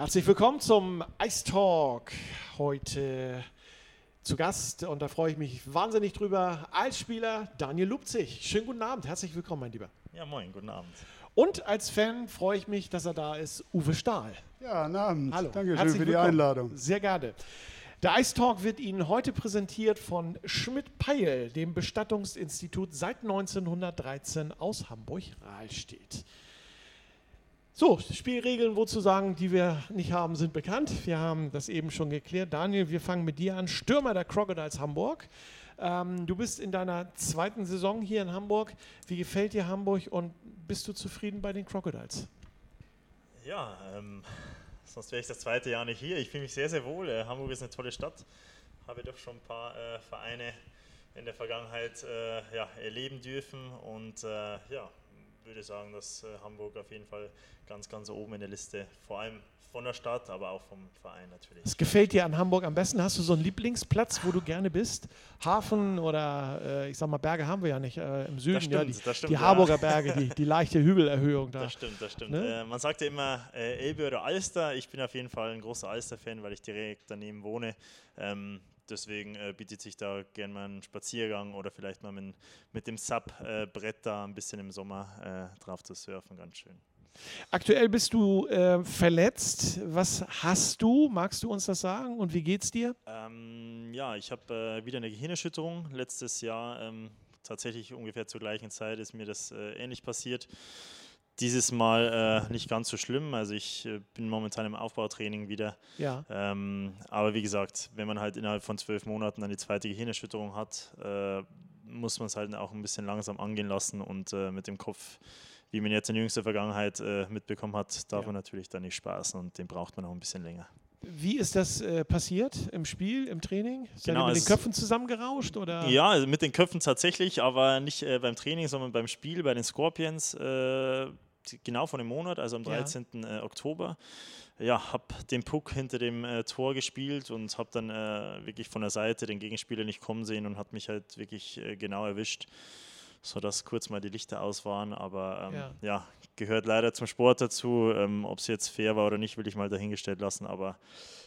Herzlich willkommen zum Ice Talk. Heute zu Gast und da freue ich mich wahnsinnig drüber als Spieler Daniel Lupzig. Schönen guten Abend, herzlich willkommen, mein Lieber. Ja, moin, guten Abend. Und als Fan freue ich mich, dass er da ist, Uwe Stahl. Ja, guten Abend. Hallo. Danke schön Herzlich für die willkommen. Einladung. Sehr gerne. Der Ice Talk wird Ihnen heute präsentiert von Schmidt-Peil, dem Bestattungsinstitut seit 1913 aus Hamburg-Rahlstedt. So, Spielregeln, wozu sagen, die wir nicht haben, sind bekannt. Wir haben das eben schon geklärt. Daniel, wir fangen mit dir an. Stürmer der Crocodiles Hamburg. Ähm, du bist in deiner zweiten Saison hier in Hamburg. Wie gefällt dir Hamburg und bist du zufrieden bei den Crocodiles? Ja, ähm, sonst wäre ich das zweite Jahr nicht hier. Ich fühle mich sehr, sehr wohl. Äh, Hamburg ist eine tolle Stadt. Habe doch schon ein paar äh, Vereine in der Vergangenheit äh, ja, erleben dürfen und äh, ja, würde sagen, dass äh, Hamburg auf jeden Fall ganz, ganz oben in der Liste, vor allem von der Stadt, aber auch vom Verein natürlich. Was gefällt dir an Hamburg am besten? Hast du so einen Lieblingsplatz, wo du gerne bist? Hafen oder äh, ich sag mal, Berge haben wir ja nicht äh, im Süden. Das ja, stimmt, die stimmt, die ja. Harburger Berge, die, die leichte Hügelerhöhung da. Das stimmt, das stimmt. Ne? Äh, man sagt ja immer Elbe oder Alster. Ich bin auf jeden Fall ein großer Alster-Fan, weil ich direkt daneben wohne. Ähm, deswegen äh, bietet sich da gerne mal ein Spaziergang oder vielleicht mal mit, mit dem Sub-Brett da ein bisschen im Sommer äh, drauf zu surfen. Ganz schön. Aktuell bist du äh, verletzt. Was hast du? Magst du uns das sagen? Und wie geht's dir? Ähm, ja, ich habe äh, wieder eine Gehirnerschütterung. Letztes Jahr, ähm, tatsächlich ungefähr zur gleichen Zeit, ist mir das äh, ähnlich passiert. Dieses Mal äh, nicht ganz so schlimm. Also ich äh, bin momentan im Aufbautraining wieder. Ja. Ähm, aber wie gesagt, wenn man halt innerhalb von zwölf Monaten dann die zweite Gehirnerschütterung hat, äh, muss man es halt auch ein bisschen langsam angehen lassen und äh, mit dem Kopf, wie man jetzt in jüngster Vergangenheit äh, mitbekommen hat, darf Ja. man natürlich dann nicht spaßen und den braucht man auch ein bisschen länger. Wie ist das äh, passiert im Spiel, im Training? Seid Genau, mit den Köpfen zusammengerauscht? Oder? Ja, also mit den Köpfen tatsächlich, aber nicht äh, beim Training, sondern beim Spiel bei den Scorpions. Äh, genau vor einem Monat, also am Ja. 13. Äh, Oktober. Ja, habe den Puck hinter dem äh, Tor gespielt und habe dann äh, wirklich von der Seite den Gegenspieler nicht kommen sehen und hat mich halt wirklich äh, genau erwischt, sodass kurz mal die Lichter aus waren. Aber ähm, Ja. ja. gehört leider zum Sport dazu. Ähm, Ob es jetzt fair war oder nicht, will ich mal dahingestellt lassen. Aber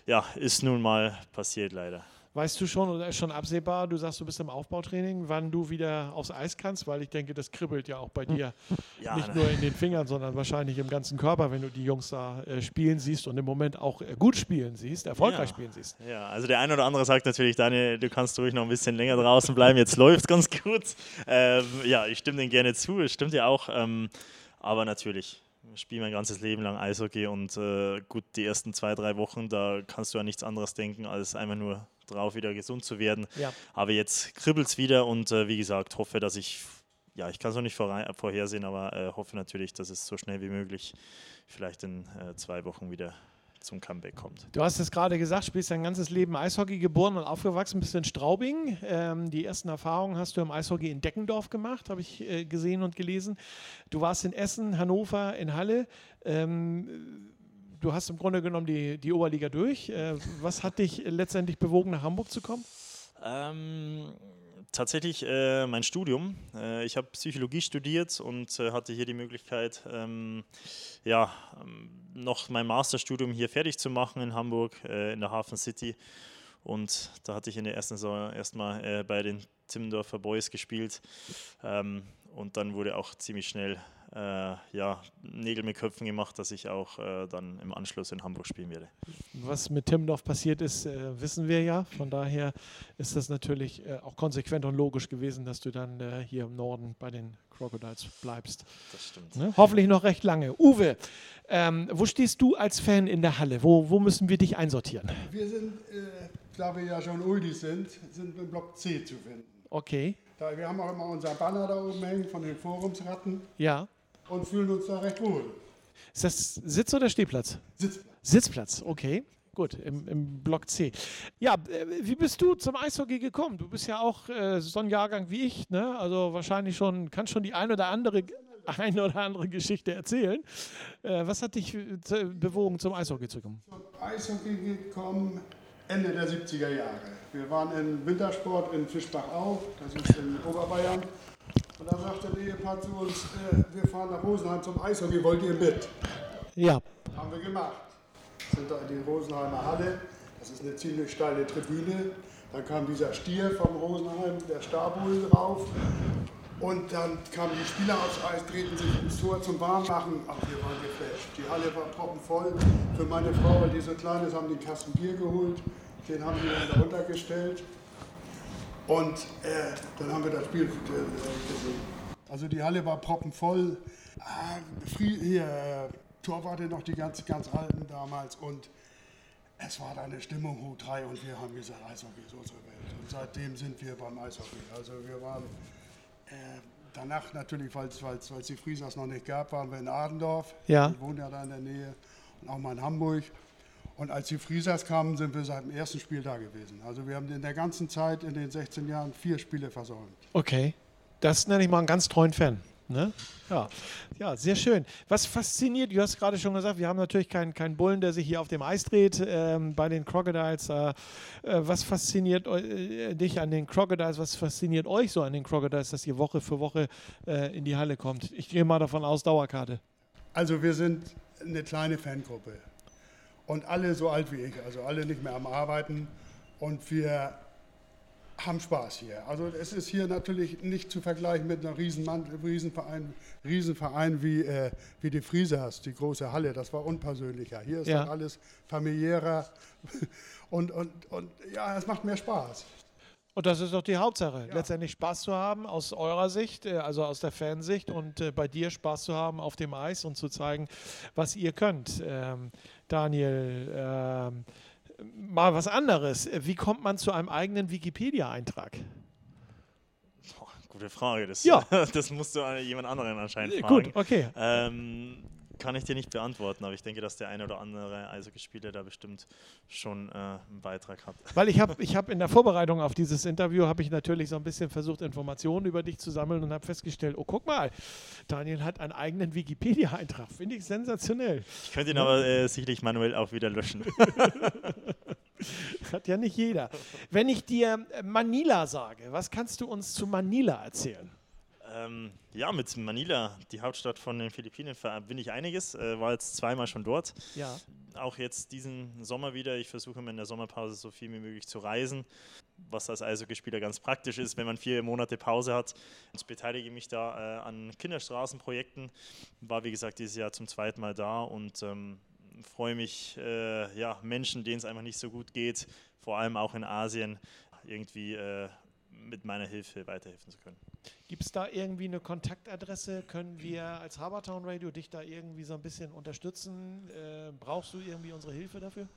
ja, ist nun mal passiert leider. Weißt du schon oder ist schon absehbar, du sagst, du bist im Aufbautraining, wann du wieder aufs Eis kannst? Weil ich denke, das kribbelt ja auch bei dir. Ja, Nicht nur in den Fingern, sondern wahrscheinlich im ganzen Körper, wenn du die Jungs da äh, spielen siehst und im Moment auch äh, gut spielen siehst, erfolgreich Ja. spielen siehst. Ja, also der eine oder andere sagt natürlich, Daniel, du kannst ruhig noch ein bisschen länger draußen bleiben, jetzt läuft ganz gut. Ähm, ja, ich stimme dem gerne zu, es stimmt ja auch. Ähm, aber natürlich, ich spiele mein ganzes Leben lang Eishockey und äh, gut, die ersten zwei, drei Wochen, da kannst du an nichts anderes denken, als einfach nur drauf wieder gesund zu werden. Ja. Aber jetzt kribbelt es wieder und äh, wie gesagt, hoffe, dass ich, ja, ich kann es noch nicht vorhersehen, aber äh, hoffe natürlich, dass es so schnell wie möglich vielleicht in äh, zwei Wochen wieder zum Comeback kommt. Du hast es gerade gesagt, spielst dein ganzes Leben Eishockey, geboren und aufgewachsen, bist in Straubing. Ähm, die ersten Erfahrungen hast du im Eishockey in Deckendorf gemacht, habe ich äh, gesehen und gelesen. Du warst in Essen, Hannover, in Halle. Ähm, du hast im Grunde genommen die, die Oberliga durch. Äh, was hat dich letztendlich bewogen, nach Hamburg zu kommen? Ähm, tatsächlich äh, mein Studium. Äh, ich habe Psychologie studiert und äh, hatte hier die Möglichkeit, ähm, ja, ähm, noch mein Masterstudium hier fertig zu machen in Hamburg, äh, in der Hafen City. Und da hatte ich in der ersten Saison erstmal äh, bei den Timmendorfer Boys gespielt. Ähm, und dann wurde auch ziemlich schnell ja, Nägel mit Köpfen gemacht, dass ich auch äh, dann im Anschluss in Hamburg spielen werde. Was mit Timmendorf passiert ist, äh, wissen wir ja. Von daher ist das natürlich äh, auch konsequent und logisch gewesen, dass du dann äh, hier im Norden bei den Crocodiles bleibst. Das stimmt. Ne? Hoffentlich noch recht lange. Uwe, ähm, wo stehst du als Fan in der Halle? Wo, wo müssen wir dich einsortieren? Wir sind, äh, da wir ja schon Oldies sind, sind wir im Block C zu finden. Okay, Da, wir haben auch immer unser Banner da oben hängen von den Forumsratten ja. Und fühlen uns da recht wohl. Ist das Sitz- oder Stehplatz? Sitzplatz. Sitzplatz, okay. Gut, im, im Block C. Ja, äh, wie bist du zum Eishockey gekommen? Du bist ja auch äh, so ein Jahrgang wie ich, ne? Also wahrscheinlich schon, kannst schon die ein oder andere, ein oder andere Geschichte erzählen. Äh, was hat dich äh, bewogen, zum Eishockey zu kommen? Zum Eishockey gekommen Ende der 70er Jahre. Wir waren im Wintersport in Fischbach-Au, das ist in Oberbayern. Und da sagte ein Ehepaar zu uns, äh, wir fahren nach Rosenheim zum Eishockey, wollt ihr mit? Ja, Haben wir gemacht. sind da in die Rosenheimer Halle. Das ist eine ziemlich steile Tribüne. Dann kam dieser Stier vom Rosenheim, der Stabul rauf. Und dann kamen die Spieler aufs Eis, drehten sich ins Tor zum Warmmachen. Ach, wir waren geflasht. Die Halle war proppenvoll. Für meine Frau, weil die so klein ist, haben die einen Kasten Bier geholt. Den haben wir dann darunter gestellt. Und äh, dann haben wir das Spiel äh, gesehen. Also die Halle war proppenvoll. Ah, hier, Torwarte noch die ganz, ganz alten damals. Und es war da eine Stimmung hoch drei und wir haben gesagt, Eishockey ist unsere Welt. Und seitdem sind wir beim Eishockey. Also wir waren äh, danach natürlich, weil es die Friesers noch nicht gab, waren wir in Adendorf. Ja. Wir wohnen ja da in der Nähe. Und auch mal in Hamburg. Und als die Friesers kamen, sind wir seit dem ersten Spiel da gewesen. Also wir haben in der ganzen Zeit, in den 16 Jahren, vier Spiele versäumt. Okay. Das nenne ich mal einen ganz treuen Fan. Ne? Ja. ja, sehr schön. Was fasziniert, du hast gerade schon gesagt, wir haben natürlich keinen kein Bullen, der sich hier auf dem Eis dreht ähm, bei den Crocodiles. Äh, äh, was fasziniert äh, dich an den Crocodiles? Was fasziniert euch so an den Crocodiles, dass ihr Woche für Woche äh, in die Halle kommt? Ich gehe mal davon aus, Dauerkarte. Also wir sind eine kleine Fangruppe und alle so alt wie ich, also alle nicht mehr am Arbeiten und wir haben Spaß hier. Also es ist hier natürlich nicht zu vergleichen mit einem Riesenmann, Riesenverein, Riesenverein wie, äh, wie die Friesers, die große Halle. Das war unpersönlicher. Hier ist ja. alles familiärer und, und, und ja, es macht mehr Spaß. Und das ist doch die Hauptsache. Ja. Letztendlich Spaß zu haben aus eurer Sicht, äh, also aus der Fansicht und äh, bei dir Spaß zu haben auf dem Eis und zu zeigen, was ihr könnt. Ähm, Daniel, ähm, mal was anderes. Wie kommt man zu einem eigenen Wikipedia-Eintrag? Gute Frage. Das, ja. das musst du jemand anderen anscheinend fragen. Gut, okay. Ähm, kann ich dir nicht beantworten, aber ich denke, dass der eine oder andere Eishockeyspieler da bestimmt schon äh, einen Beitrag hat. Weil ich habe ich hab in der Vorbereitung auf dieses Interview, habe ich natürlich so ein bisschen versucht, Informationen über dich zu sammeln und habe festgestellt, oh guck mal, Daniel hat einen eigenen Wikipedia-Eintrag. Finde ich sensationell. Ich könnte ihn aber äh, sicherlich manuell auch wieder löschen. hat ja nicht jeder. Wenn ich dir Manila sage, was kannst du uns zu Manila erzählen? Ähm, ja, mit Manila, die Hauptstadt von den Philippinen, bin ich einiges. Äh, war jetzt zweimal schon dort. Ja. Auch jetzt diesen Sommer wieder. Ich versuche mir in der Sommerpause so viel wie möglich zu reisen, was als Eishockeyspieler ganz praktisch ist, wenn man vier Monate Pause hat. Ich beteilige mich da äh, an Kinderstraßenprojekten. War wie gesagt dieses Jahr zum zweiten Mal da und ähm, freue mich, äh, ja, Menschen, denen es einfach nicht so gut geht, vor allem auch in Asien, irgendwie äh, mit meiner Hilfe weiterhelfen zu können. Gibt es da irgendwie eine Kontaktadresse? Können wir als Habertown Radio dich da irgendwie so ein bisschen unterstützen? Äh, brauchst du irgendwie unsere Hilfe dafür?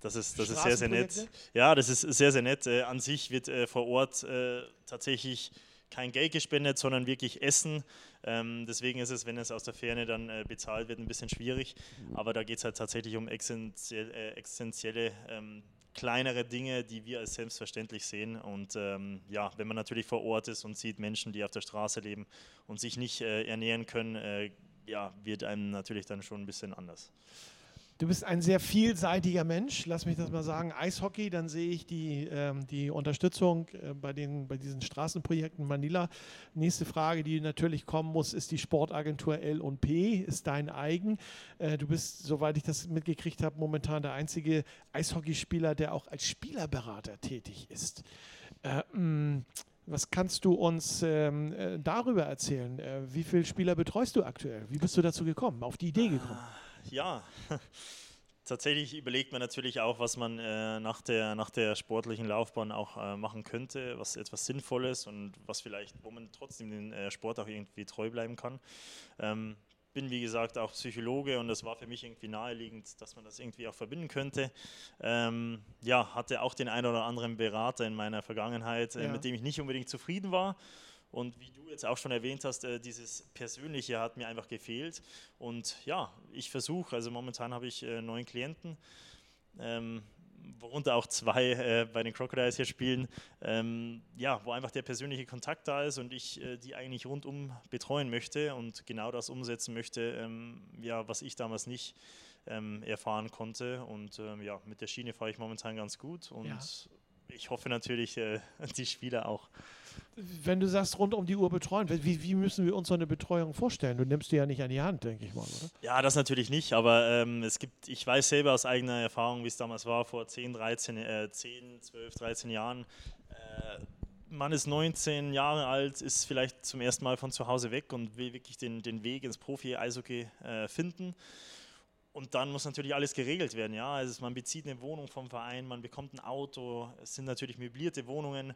Das ist, das ist sehr, sehr nett. Ja, das ist sehr, sehr nett. Äh, an sich wird äh, vor Ort äh, tatsächlich kein Geld gespendet, sondern wirklich Essen. Ähm, deswegen ist es, wenn es aus der Ferne dann äh, bezahlt wird, ein bisschen schwierig. Aber da geht es halt tatsächlich um existenzielle, äh, existenzielle ähm, kleinere Dinge, die wir als selbstverständlich sehen. Und ähm, ja, wenn man natürlich vor Ort ist und sieht Menschen, die auf der Straße leben und sich nicht äh, ernähren können, äh, ja, wird einem natürlich dann schon ein bisschen anders. Du bist ein sehr vielseitiger Mensch, lass mich das mal sagen. Eishockey, dann sehe ich die, ähm, die Unterstützung äh, bei, den, bei diesen Straßenprojekten Manila. Nächste Frage, die natürlich kommen muss, ist die Sportagentur L&P, ist dein eigen. Äh, du bist, soweit ich das mitgekriegt habe, momentan der einzige Eishockeyspieler, der auch als Spielerberater tätig ist. Äh, mm, was kannst du uns ähm, äh, darüber erzählen? Äh, wie viele Spieler betreust du aktuell? Wie bist du dazu gekommen, auf die Idee gekommen? Ah ja, tatsächlich überlegt man natürlich auch, was man äh, nach, der, nach der sportlichen Laufbahn auch äh, machen könnte, was etwas Sinnvolles und was vielleicht, wo man trotzdem den äh, Sport auch irgendwie treu bleiben kann. Ähm, bin wie gesagt auch Psychologe und das war für mich irgendwie naheliegend, dass man das irgendwie auch verbinden könnte. Ähm, ja, hatte auch den einen oder anderen Berater in meiner Vergangenheit, äh, ja. mit dem ich nicht unbedingt zufrieden war und wie du jetzt auch schon erwähnt hast, äh, dieses Persönliche hat mir einfach gefehlt. Und ja, ich versuche, also momentan habe ich äh, neun Klienten, ähm, worunter auch zwei äh, bei den Crocodiles hier spielen, ähm, ja, wo einfach der persönliche Kontakt da ist und ich äh, die eigentlich rundum betreuen möchte und genau das umsetzen möchte, ähm, ja, was ich damals nicht ähm, erfahren konnte. Und ähm, ja, mit der Schiene fahre ich momentan ganz gut und ja. ich hoffe natürlich, äh, die Spieler auch. Wenn du sagst, rund um die Uhr betreuen, wie, wie müssen wir uns so eine Betreuung vorstellen? Du nimmst die ja nicht an die Hand, denke ich mal, oder? Ja, das natürlich nicht, aber ähm, es gibt, ich weiß selber aus eigener Erfahrung, wie es damals war, vor 10, 13, äh, 10, 12, 13 Jahren. Äh, man ist 19 Jahre alt, ist vielleicht zum ersten Mal von zu Hause weg und will wirklich den, den Weg ins Profi-Eishockey äh, finden. Und dann muss natürlich alles geregelt werden. Ja? Also man bezieht eine Wohnung vom Verein, man bekommt ein Auto, es sind natürlich möblierte Wohnungen.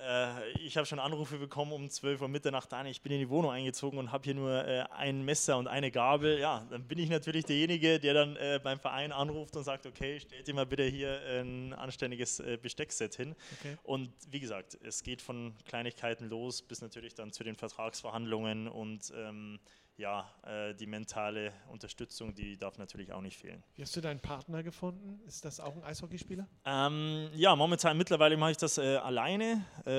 Äh, ich habe schon Anrufe bekommen um 12 Uhr Mitternacht an. Ich bin in die Wohnung eingezogen und habe hier nur äh, ein Messer und eine Gabel. Ja, dann bin ich natürlich derjenige, der dann äh, beim Verein anruft und sagt: Okay, stellt dir mal bitte hier ein anständiges äh, Besteckset hin. Okay. Und wie gesagt, es geht von Kleinigkeiten los bis natürlich dann zu den Vertragsverhandlungen und. Ähm, ja, äh, die mentale Unterstützung, die darf natürlich auch nicht fehlen. Wie hast du deinen Partner gefunden? Ist das auch ein Eishockeyspieler? Ähm, ja, momentan mittlerweile mache ich das äh, alleine. Äh,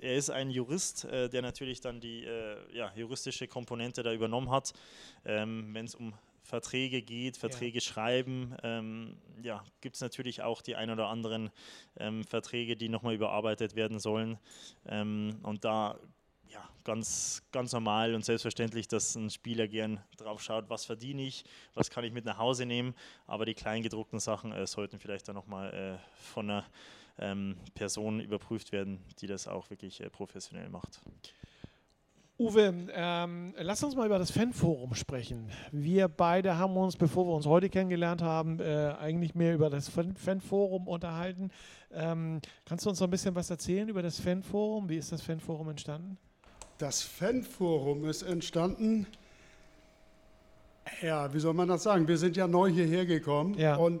er ist ein Jurist, äh, der natürlich dann die äh, ja, juristische Komponente da übernommen hat, ähm, wenn es um Verträge geht, Verträge ja. schreiben, ähm, ja, gibt es natürlich auch die ein oder anderen ähm, Verträge, die nochmal überarbeitet werden sollen. Ähm, und da ja, ganz, ganz normal und selbstverständlich, dass ein Spieler gern drauf schaut, was verdiene ich, was kann ich mit nach Hause nehmen. Aber die kleingedruckten Sachen äh, sollten vielleicht dann nochmal äh, von einer ähm, Person überprüft werden, die das auch wirklich äh, professionell macht. Uwe, ähm, lass uns mal über das Fanforum sprechen. Wir beide haben uns, bevor wir uns heute kennengelernt haben, äh, eigentlich mehr über das Fan Fanforum unterhalten. Ähm, kannst du uns noch ein bisschen was erzählen über das Fanforum? Wie ist das Fanforum entstanden? Das Fanforum ist entstanden. Ja, wie soll man das sagen? Wir sind ja neu hierher gekommen ja. und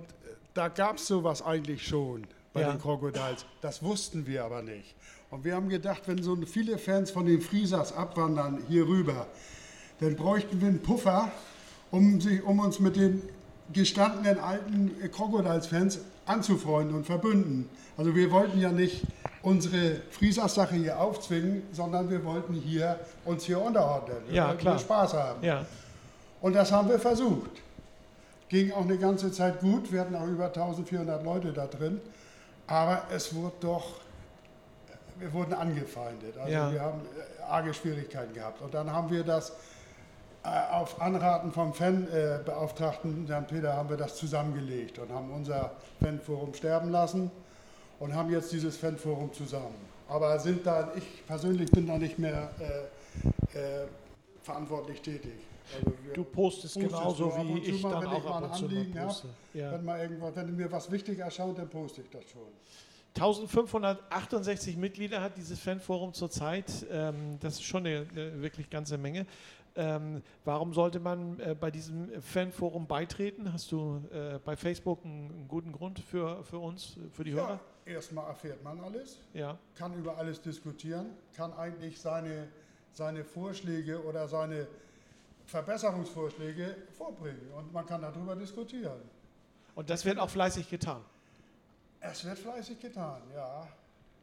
da gab es sowas eigentlich schon bei ja. den Crocodiles. Das wussten wir aber nicht. Und wir haben gedacht, wenn so viele Fans von den Friesers abwandern hier rüber, dann bräuchten wir einen Puffer, um, sich, um uns mit den gestandenen alten Crocodiles-Fans anzufreunden und verbünden. Also wir wollten ja nicht unsere Friesers-Sache hier aufzwingen, sondern wir wollten hier uns hier unterordnen. Wir ja, klar. Spaß haben. Ja. Und das haben wir versucht. Ging auch eine ganze Zeit gut. Wir hatten auch über 1400 Leute da drin. Aber es wurde doch, wir wurden angefeindet. Also ja. wir haben äh, arge Schwierigkeiten gehabt. Und dann haben wir das auf Anraten vom Fanbeauftragten, Herrn Peter, haben wir das zusammengelegt und haben unser Fanforum sterben lassen und haben jetzt dieses Fanforum zusammen. Aber sind da, ich persönlich bin da nicht mehr äh, äh, verantwortlich tätig. Also du postest genauso so wie ich mal, dann auch ab und zu mal poste. Ja. Wenn, mal irgendwas, wenn mir was wichtig erscheint, dann poste ich das schon. 1568 Mitglieder hat dieses Fanforum zurzeit. Ähm, das ist schon eine wirklich ganze Menge. Ähm, warum sollte man äh, bei diesem Fanforum beitreten? Hast du äh, bei Facebook einen, einen, guten Grund für, für uns, für die ja, Hörer? Erstmal erfährt man alles, ja. kann über alles diskutieren, kann eigentlich seine, seine Vorschläge oder seine Verbesserungsvorschläge vorbringen und man kann darüber diskutieren. Und das wird auch fleißig getan? Es wird fleißig getan, ja.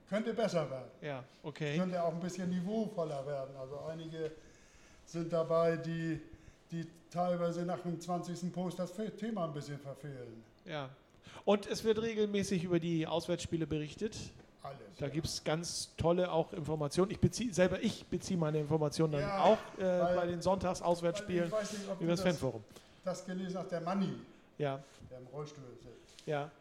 Könnte besser werden. Ja, okay. Könnte auch ein bisschen niveauvoller werden. Also einige sind dabei, die, die teilweise nach dem 20. Post das Thema ein bisschen verfehlen. Ja. Und es wird regelmäßig über die Auswärtsspiele berichtet. Alles. Da ja. gibt es ganz tolle auch Informationen. Ich beziehe selber, ich beziehe meine Informationen dann ja, auch äh, weil, bei den Sonntagsauswärtsspielen über das Fanforum. Das gelesen hast, der Manni, ja. der im Rollstuhl sitzt. Ja.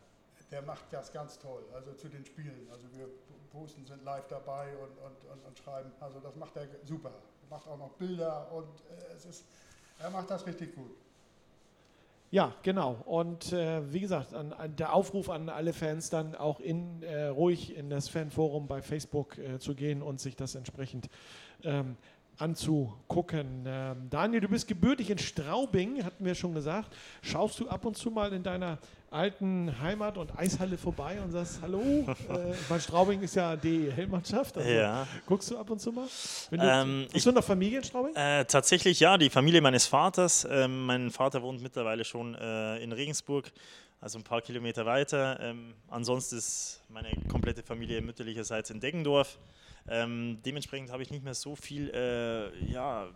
Der macht das ganz toll, also zu den Spielen. Also wir posten, sind live dabei und, und, und, und schreiben. Also das macht er super macht auch noch Bilder und äh, es ist, er macht das richtig gut. Ja, genau. Und äh, wie gesagt, an, an der Aufruf an alle Fans dann auch in, äh, ruhig in das Fanforum bei Facebook äh, zu gehen und sich das entsprechend ähm, anzugucken. Ähm, Daniel, du bist gebürtig in Straubing, hatten wir schon gesagt. Schaust du ab und zu mal in deiner alten Heimat und Eishalle vorbei und sagst Hallo. äh, mein Straubing ist ja die Hellmannschaft. Also ja. Guckst du ab und zu mal? Du, ähm, hast du noch Familie in Straubing? Äh, tatsächlich ja, die Familie meines Vaters. Ähm, mein Vater wohnt mittlerweile schon äh, in Regensburg, also ein paar Kilometer weiter. Ähm, ansonsten ist meine komplette Familie mütterlicherseits in Deggendorf. Ähm, dementsprechend habe ich nicht mehr so viel äh, ja,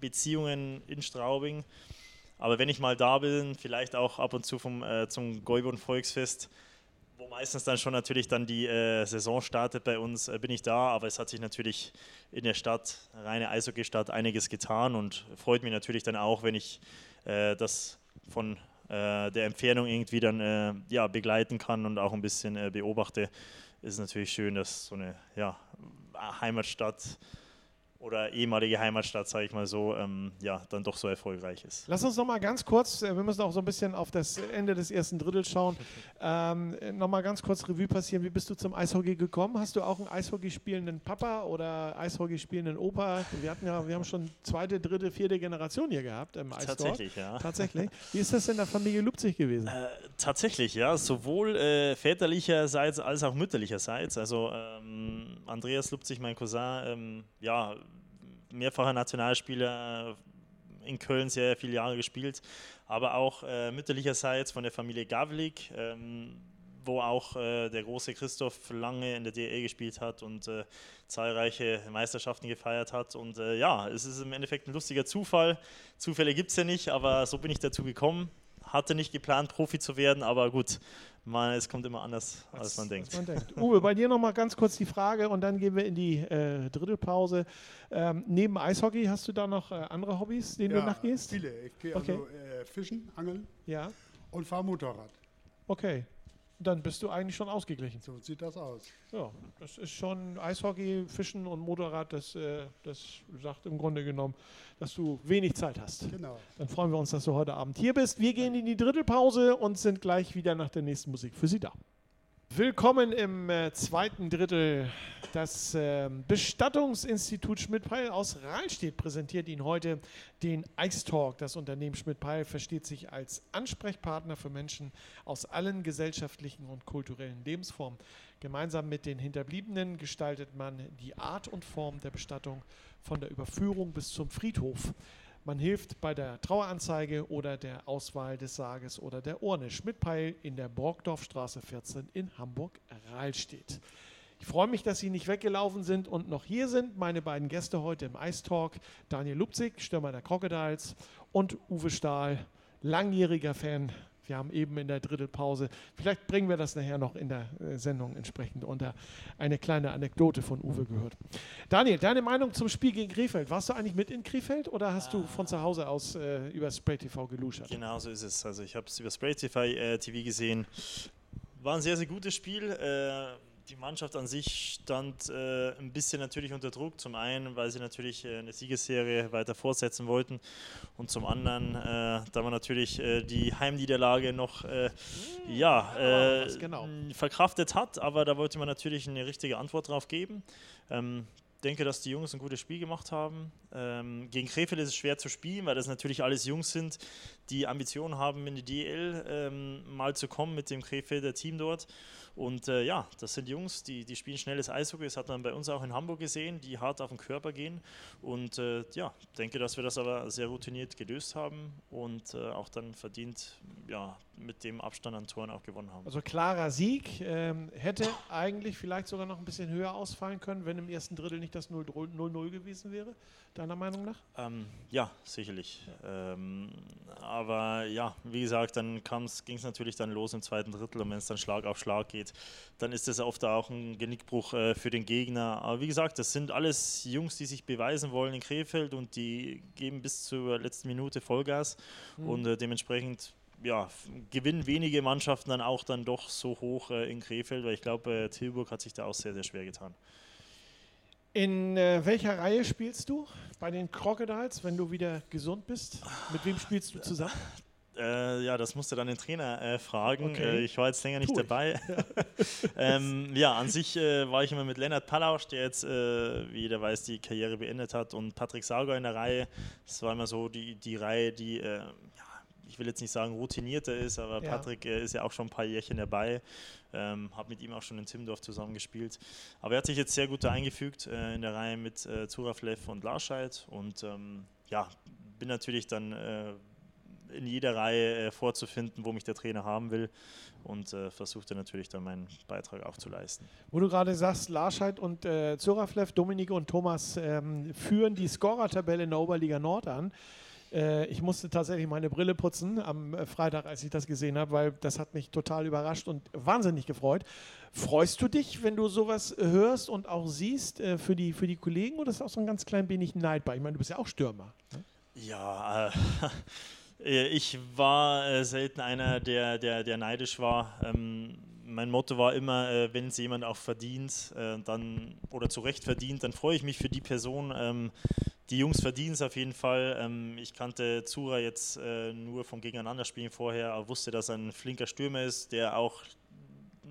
Beziehungen in Straubing. Aber wenn ich mal da bin, vielleicht auch ab und zu vom, äh, zum Gäubon Volksfest, wo meistens dann schon natürlich dann die äh, Saison startet bei uns, äh, bin ich da, aber es hat sich natürlich in der Stadt, reine Eishockey-Stadt, einiges getan und freut mich natürlich dann auch, wenn ich äh, das von äh, der Entfernung irgendwie dann äh, ja, begleiten kann und auch ein bisschen beobachte. Ist natürlich schön, dass so eine ja, Heimatstadt oder ehemalige Heimatstadt, sage ich mal so, ähm, ja, dann doch so erfolgreich ist. Lass uns noch mal ganz kurz, äh, wir müssen auch so ein bisschen auf das Ende des ersten Drittels schauen, ähm, noch mal ganz kurz Revue passieren. Wie bist du zum Eishockey gekommen? Hast du auch einen Eishockey spielenden Papa oder Eishockey spielenden Opa? Wir hatten ja, wir haben schon zweite, dritte, vierte Generation hier gehabt im Eishockey. Tatsächlich, ja. Tatsächlich. Wie ist das in der Familie Lupzig gewesen? Äh, tatsächlich, ja, sowohl äh, väterlicherseits als auch mütterlicherseits. Also ähm, Andreas Lupzig, mein Cousin, ähm, ja, mehrfacher Nationalspieler in Köln sehr viele Jahre gespielt, aber auch äh, mütterlicherseits von der Familie Gavlik, ähm, wo auch äh, der große Christoph lange in der DL gespielt hat und äh, zahlreiche Meisterschaften gefeiert hat. Und äh, ja, es ist im Endeffekt ein lustiger Zufall. Zufälle gibt es ja nicht, aber so bin ich dazu gekommen. Hatte nicht geplant, Profi zu werden, aber gut, man, es kommt immer anders, als, als man denkt. man denkt. Uwe, bei dir noch mal ganz kurz die Frage und dann gehen wir in die äh, Drittelpause. Ähm, neben Eishockey hast du da noch äh, andere Hobbys, denen ja, du nachgehst? Viele. Ich gehe Okay. also äh, fischen, angeln Ja. und fahre Motorrad. Okay. Dann bist du eigentlich schon ausgeglichen. So sieht das aus. Ja, das ist schon Eishockey, Fischen und Motorrad, das, äh, das sagt im Grunde genommen, dass du wenig Zeit hast. Genau. Dann freuen wir uns, dass du heute Abend hier bist. Wir gehen in die Drittelpause und sind gleich wieder nach der nächsten Musik für Sie da. Willkommen im äh, zweiten Drittel. Das ähm, Bestattungsinstitut Schmidt-Peil aus Rahlstedt präsentiert Ihnen heute den Ice Talk. Das Unternehmen Schmidt-Peil versteht sich als Ansprechpartner für Menschen aus allen gesellschaftlichen und kulturellen Lebensformen. Gemeinsam mit den Hinterbliebenen gestaltet man die Art und Form der Bestattung von der Überführung bis zum Friedhof. Man hilft bei der Traueranzeige oder der Auswahl des Sarges oder der Urne. Schmidtpeil in der Borgdorfstraße 14 in Hamburg-Rahlstedt. Ich freue mich, dass Sie nicht weggelaufen sind und noch hier sind. Meine beiden Gäste heute im Ice Talk: Daniel Lupzig, Stürmer der Crocodiles, und Uwe Stahl, langjähriger Fan. Wir haben eben in der Drittelpause, vielleicht bringen wir das nachher noch in der äh, Sendung entsprechend unter, eine kleine Anekdote von Uwe gehört. Daniel, deine Meinung zum Spiel gegen Krefeld. Warst du eigentlich mit in Krefeld oder hast du von zu Hause aus äh, über Spray TV geluschert? Genau so ist es. Also ich habe es über Spray TV, äh, TV gesehen. War ein sehr, sehr gutes Spiel. Äh, die Mannschaft an sich stand äh, ein bisschen natürlich unter Druck. Zum einen, weil sie natürlich äh, eine Siegesserie weiter fortsetzen wollten und zum anderen, äh, da man natürlich äh, die Heimniederlage noch äh, ja, aber äh, genau? verkraftet hat, aber da wollte man natürlich eine richtige Antwort drauf geben. Ähm, denke, dass die Jungs ein gutes Spiel gemacht haben. Ähm, gegen Krefeld ist es schwer zu spielen, weil das natürlich alles Jungs sind, die Ambitionen haben, in die DL ähm, mal zu kommen mit dem Krefelder Team dort. Und äh, ja, das sind Jungs, die, die spielen schnelles Eishockey. Das hat man bei uns auch in Hamburg gesehen, die hart auf den Körper gehen. Und äh, ja, denke, dass wir das aber sehr routiniert gelöst haben und äh, auch dann verdient ja, mit dem Abstand an Toren auch gewonnen haben. Also klarer Sieg. Ähm, hätte eigentlich vielleicht sogar noch ein bisschen höher ausfallen können, wenn im ersten Drittel nicht das 0-0 gewesen wäre, deiner Meinung nach? Ähm, ja, sicherlich. Ähm, aber ja, wie gesagt, dann ging es natürlich dann los im zweiten Drittel und wenn es dann Schlag auf Schlag geht, dann ist das oft auch ein Genickbruch äh, für den Gegner. Aber wie gesagt, das sind alles Jungs, die sich beweisen wollen in Krefeld und die geben bis zur letzten Minute Vollgas und äh, dementsprechend ja, gewinnen wenige Mannschaften dann auch dann doch so hoch äh, in Krefeld, weil ich glaube, äh, Tilburg hat sich da auch sehr, sehr schwer getan. In äh, welcher Reihe spielst du? Bei den Crocodiles, wenn du wieder gesund bist? Mit wem spielst du zusammen? Äh, ja, das musst du dann den Trainer äh, fragen. Okay. Äh, ich war jetzt länger nicht ich. dabei. ähm, ja, an sich äh, war ich immer mit Lennart Palausch, der jetzt, äh, wie jeder weiß, die Karriere beendet hat, und Patrick Sauger in der Reihe. Das war immer so die, die Reihe, die, äh, ja, ich will jetzt nicht sagen routinierter ist, aber Ja. Patrick ist ja auch schon ein paar Jährchen dabei. Ähm, habe mit ihm auch schon in Timmendorf zusammengespielt. Aber er hat sich jetzt sehr gut da eingefügt in der Reihe mit äh, Zuraflev und Larscheid. Und ähm, ja, bin natürlich dann in jeder Reihe äh, vorzufinden, wo mich der Trainer haben will und äh, versuchte natürlich dann meinen Beitrag auch zu leisten. Wo du gerade sagst, Larscheid und äh, Zuraflev, Dominik und Thomas ähm, führen die Scorertabelle in der Oberliga Nord an. Äh, ich musste tatsächlich meine Brille putzen am äh, Freitag, als ich das gesehen habe, weil das hat mich total überrascht und wahnsinnig gefreut. Freust du dich, wenn du sowas hörst und auch siehst äh, für, die, für die Kollegen oder ist das auch so ein ganz klein wenig Neid bei? Ich meine, du bist ja auch Stürmer. Ne? Ja, äh, ich war selten einer, der, der, der neidisch war. Ähm, mein Motto war immer, äh, wenn es jemand auch verdient, äh, dann oder zu Recht verdient, dann freue ich mich für die Person. Ähm, die Jungs verdienen es auf jeden Fall. Ähm, ich kannte Zura jetzt äh, nur vom Gegeneinanderspielen vorher, aber wusste, dass er ein flinker Stürmer ist, der auch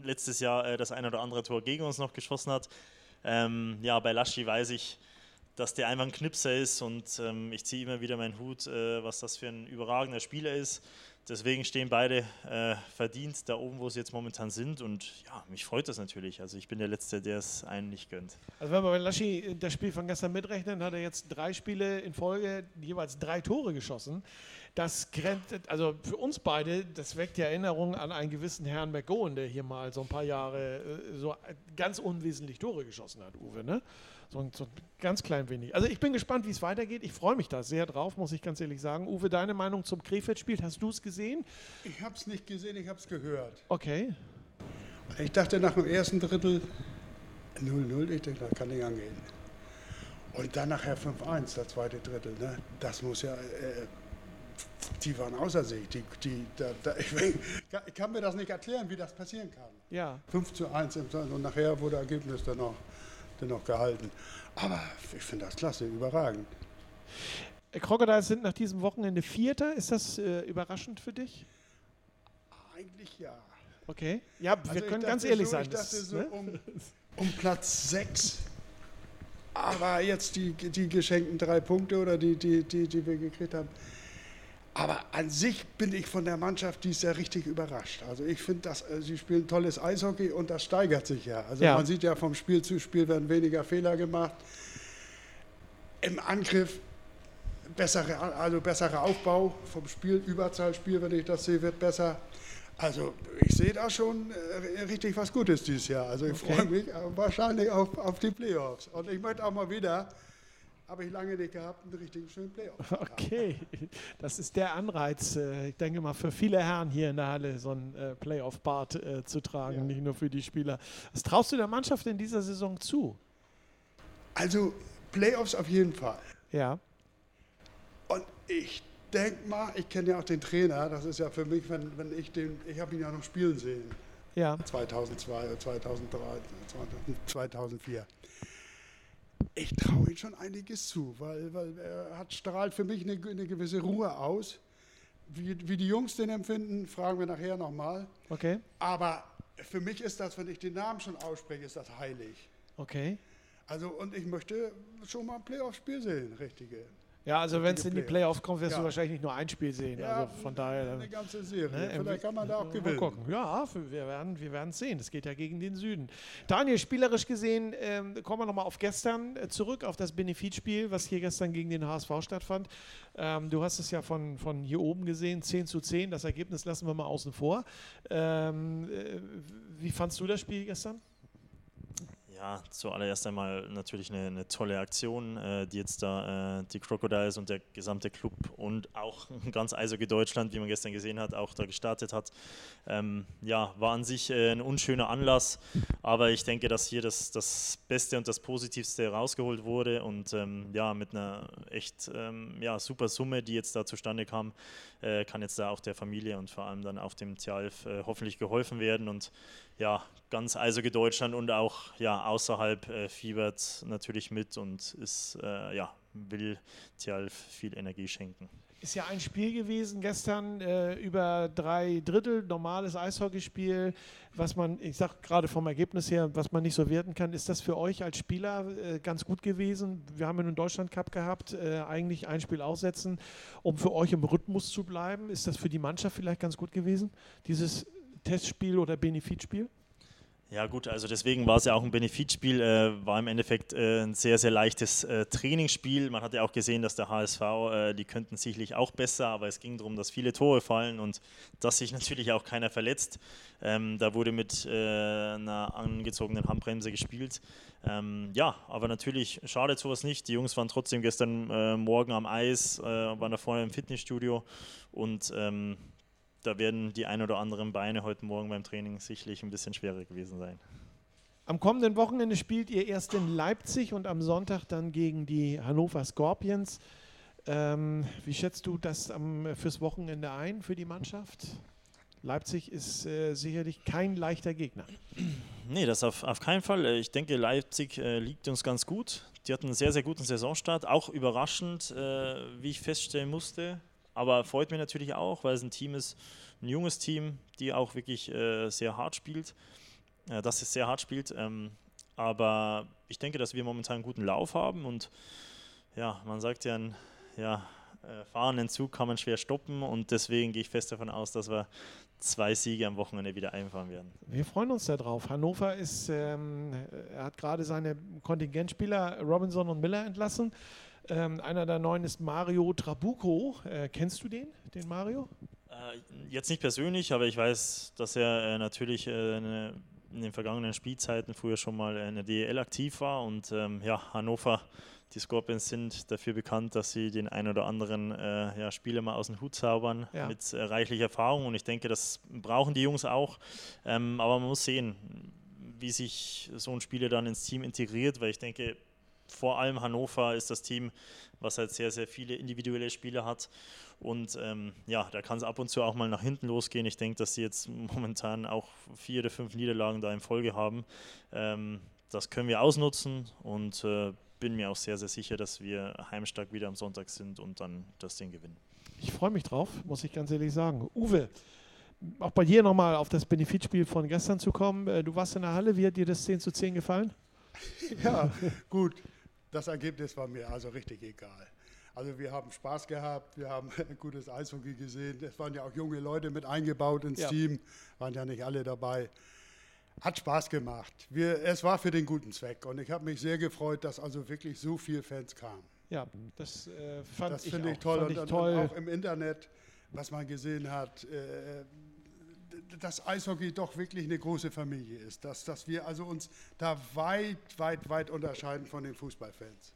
letztes Jahr äh, das ein oder andere Tor gegen uns noch geschossen hat. Ja, bei Laschi weiß ich, dass der einfach ein Knipser ist und ähm, ich ziehe immer wieder meinen Hut, äh, was das für ein überragender Spieler ist. Deswegen stehen beide äh, verdient da oben, wo sie jetzt momentan sind. Und ja, mich freut das natürlich. Also ich bin der Letzte, der es einen nicht gönnt. Also wenn wir bei Laschi das Spiel von gestern mitrechnen, hat er jetzt drei Spiele in Folge jeweils drei Tore geschossen. Das grenzt, also für uns beide, das weckt ja Erinnerungen an einen gewissen Herrn McGowan, der hier mal so ein paar Jahre äh, so ganz unwesentlich Tore geschossen hat, Uwe. Ne? So, so ganz klein wenig. Also ich bin gespannt, wie es weitergeht. Ich freue mich da sehr drauf, muss ich ganz ehrlich sagen. Uwe, deine Meinung zum Krefeld-Spiel, hast du es gesehen? Ich habe es nicht gesehen, ich habe es gehört. Okay. Ich dachte nach dem ersten Drittel 0-0, ich denke, das kann nicht angehen. Und dann nachher 5-1, der zweite Drittel. Ne? Das muss ja... Äh, die waren außer sich. Die, die, da, da, ich, ich, kann mir das nicht erklären, wie das passieren kann. Ja. 5 zu 1 und nachher wurde das Ergebnis dann noch dennoch gehalten. Aber ich finde das klasse, überragend. Crocodiles sind nach diesem Wochenende Vierter. Ist das äh, überraschend für dich? Eigentlich ja. Okay. Ja, wir also können ganz ehrlich so, sein. Ich dachte so ne? um, um, Platz 6. Aber jetzt die, die geschenkten drei Punkte oder die, die, die, die wir gekriegt haben, aber an sich bin ich von der Mannschaft dies Jahr richtig überrascht. Also ich finde, äh, sie spielen tolles Eishockey und das steigert sich ja. Also ja. man sieht ja vom Spiel zu Spiel werden weniger Fehler gemacht. Im Angriff bessere, also besserer Aufbau vom Spiel, Überzahlspiel, wenn ich das sehe, wird besser. Also ich sehe da schon äh, richtig was Gutes dieses Jahr. Also ich okay. freue mich wahrscheinlich auf, auf die Playoffs. Und ich möchte auch mal wieder habe ich lange nicht gehabt, einen richtigen schönen Playoff. Okay, das ist der Anreiz, äh, ich denke mal, für viele Herren hier in der Halle so ein äh, Playoff-Bart äh, zu tragen, ja. nicht nur für die Spieler. Was traust du der Mannschaft in dieser Saison zu? Also Playoffs auf jeden Fall. Ja. Und ich denke mal, ich kenne ja auch den Trainer, das ist ja für mich, wenn, wenn ich den, ich habe ihn ja noch spielen sehen. Ja. 2002, 2003, 2004 ich traue ihm schon einiges zu, weil, weil er hat, strahlt für mich eine, eine gewisse Ruhe aus. Wie, wie, die Jungs den empfinden, fragen wir nachher nochmal. Okay. Aber für mich ist das, wenn ich den Namen schon ausspreche, ist das heilig. Okay. Also, und ich möchte schon mal ein Playoff-Spiel sehen, richtige. Ja, also wenn es in die Playoffs kommt, wirst ja. du wahrscheinlich nicht nur ein Spiel sehen. Ja, also von daher. Eine ganze Serie. Ne, Vielleicht kann man da auch gewinnen. Mal gucken. Ja, wir werden wir werden sehen. Das geht ja gegen den Süden. Daniel, spielerisch gesehen, ähm, kommen wir nochmal auf gestern äh, zurück, auf das Benefitspiel, was hier gestern gegen den HSV stattfand. Ähm, du hast es ja von, von hier oben gesehen, 10 zu 10. Das Ergebnis lassen wir mal außen vor. Ähm, äh, wie fandst du das Spiel gestern? Ja, zuallererst einmal natürlich eine, eine tolle Aktion, äh, die jetzt da äh, die Crocodiles und der gesamte Club und auch ganz Eishockey Deutschland, wie man gestern gesehen hat, auch da gestartet hat. Ähm, ja, war an sich äh, ein unschöner Anlass, aber ich denke, dass hier das, das Beste und das Positivste rausgeholt wurde und ähm, ja, mit einer echt ähm, ja, super Summe, die jetzt da zustande kam, äh, kann jetzt da auch der Familie und vor allem dann auch dem Tjalf äh, hoffentlich geholfen werden und ja, ganz Eishockey Deutschland und auch ja, außerhalb äh, fiebert natürlich mit und ist, äh, ja, will Tjalf viel Energie schenken. Ist ja ein Spiel gewesen gestern äh, über drei Drittel, normales Eishockeyspiel, was man, ich sag gerade vom Ergebnis her, was man nicht so werten kann. Ist das für euch als Spieler äh, ganz gut gewesen? Wir haben einen Deutschland Cup gehabt, äh, eigentlich ein Spiel aussetzen, um für euch im Rhythmus zu bleiben. Ist das für die Mannschaft vielleicht ganz gut gewesen, dieses Testspiel oder Benefitspiel? Ja gut, also deswegen war es ja auch ein Benefitspiel, äh, war im Endeffekt äh, ein sehr, sehr leichtes äh, Trainingsspiel. Man hat ja auch gesehen, dass der HSV, äh, die könnten sicherlich auch besser, aber es ging darum, dass viele Tore fallen und dass sich natürlich auch keiner verletzt. Ähm, da wurde mit äh, einer angezogenen Handbremse gespielt. Ähm, ja, aber natürlich schadet sowas nicht. Die Jungs waren trotzdem gestern äh, Morgen am Eis, waren da vorne im Fitnessstudio und ähm, da werden die ein oder anderen Beine heute Morgen beim Training sicherlich ein bisschen schwerer gewesen sein. Am kommenden Wochenende spielt ihr erst in Leipzig und am Sonntag dann gegen die Hannover Scorpions. Ähm, wie schätzt du das am, fürs Wochenende ein für die Mannschaft? Leipzig ist äh, sicherlich kein leichter Gegner. Nee, das auf, auf keinen Fall. Ich denke, Leipzig äh, liegt uns ganz gut. Die hatten einen sehr, sehr guten Saisonstart. Auch überraschend, äh, wie ich feststellen musste. Aber freut mich natürlich auch, weil es ein Team ist, ein junges Team, die auch wirklich äh, sehr hart spielt. Äh, das ist sehr hart spielt. Ähm, aber ich denke, dass wir momentan einen guten Lauf haben und ja, man sagt ja, ein ja, äh, fahrenden Zug kann man schwer stoppen und deswegen gehe ich fest davon aus, dass wir zwei Siege am Wochenende wieder einfahren werden. Wir freuen uns darauf. Hannover ist, ähm, er hat gerade seine Kontingentspieler Robinson und Miller entlassen. Ähm, einer der neuen ist Mario Trabuco. Äh, kennst du den, den Mario? Äh, jetzt nicht persönlich, aber ich weiß, dass er äh, natürlich äh, eine, in den vergangenen Spielzeiten früher schon mal in der DEL aktiv war. Und ähm, ja, Hannover, die Scorpions sind dafür bekannt, dass sie den ein oder anderen äh, ja, Spieler mal aus dem Hut zaubern ja. mit äh, reichlich Erfahrung. Und ich denke, das brauchen die Jungs auch. Ähm, aber man muss sehen, wie sich so ein Spieler dann ins Team integriert, weil ich denke, vor allem Hannover ist das Team, was halt sehr, sehr viele individuelle Spieler hat. Und ähm, ja, da kann es ab und zu auch mal nach hinten losgehen. Ich denke, dass sie jetzt momentan auch vier oder fünf Niederlagen da in Folge haben. Ähm, das können wir ausnutzen und äh, bin mir auch sehr, sehr sicher, dass wir heimstark wieder am Sonntag sind und dann das Ding gewinnen. Ich freue mich drauf, muss ich ganz ehrlich sagen. Uwe, auch bei dir nochmal auf das Benefitspiel von gestern zu kommen. Äh, du warst in der Halle, wie hat dir das 10 zu 10 gefallen? Ja, gut das Ergebnis war mir also richtig egal. Also wir haben Spaß gehabt, wir haben ein gutes Eishockey gesehen. Es waren ja auch junge Leute mit eingebaut ins ja. Team, waren ja nicht alle dabei. Hat Spaß gemacht. Wir, es war für den guten Zweck und ich habe mich sehr gefreut, dass also wirklich so viele Fans kamen. Ja, das äh, fand das ich, ich toll. Und, und, toll. Und auch im Internet, was man gesehen hat, äh, dass Eishockey doch wirklich eine große Familie ist, dass, dass wir also uns da weit, weit, weit unterscheiden von den Fußballfans.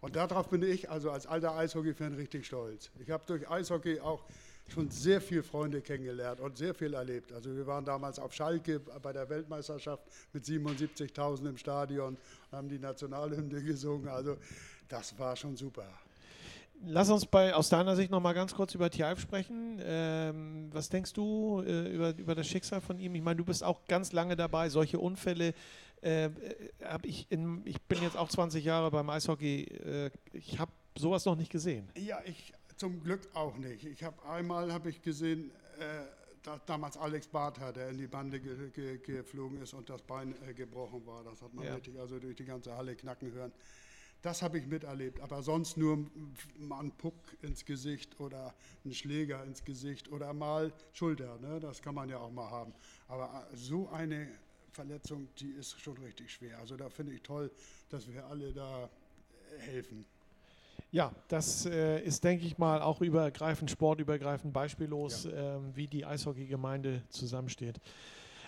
Und darauf bin ich also als alter Eishockey-Fan richtig stolz. Ich habe durch Eishockey auch schon sehr viele Freunde kennengelernt und sehr viel erlebt. Also wir waren damals auf Schalke bei der Weltmeisterschaft mit 77.000 im Stadion, haben die Nationalhymne gesungen. Also das war schon super. Lass uns bei, aus deiner Sicht noch mal ganz kurz über Tialf sprechen. Ähm, was denkst du äh, über, über das Schicksal von ihm? Ich meine, du bist auch ganz lange dabei. Solche Unfälle äh, habe ich in, ich bin jetzt auch 20 Jahre beim Eishockey. Äh, ich habe sowas noch nicht gesehen. Ja, ich zum Glück auch nicht. Ich habe einmal habe ich gesehen, äh, da, damals Alex Bartha, der in die Bande ge, ge, geflogen ist und das Bein äh, gebrochen war. Das hat man ja. richtig also durch die ganze Halle knacken hören. Das habe ich miterlebt, aber sonst nur mal ein Puck ins Gesicht oder ein Schläger ins Gesicht oder mal Schulter, ne? das kann man ja auch mal haben. Aber äh, so eine Verletzung, die ist schon richtig schwer. Also da finde ich toll, dass wir alle da äh, helfen. Ja, das äh, ist, denke ich mal, auch übergreifend, sportübergreifend beispiellos, ja. ähm, wie die Eishockey-Gemeinde zusammensteht.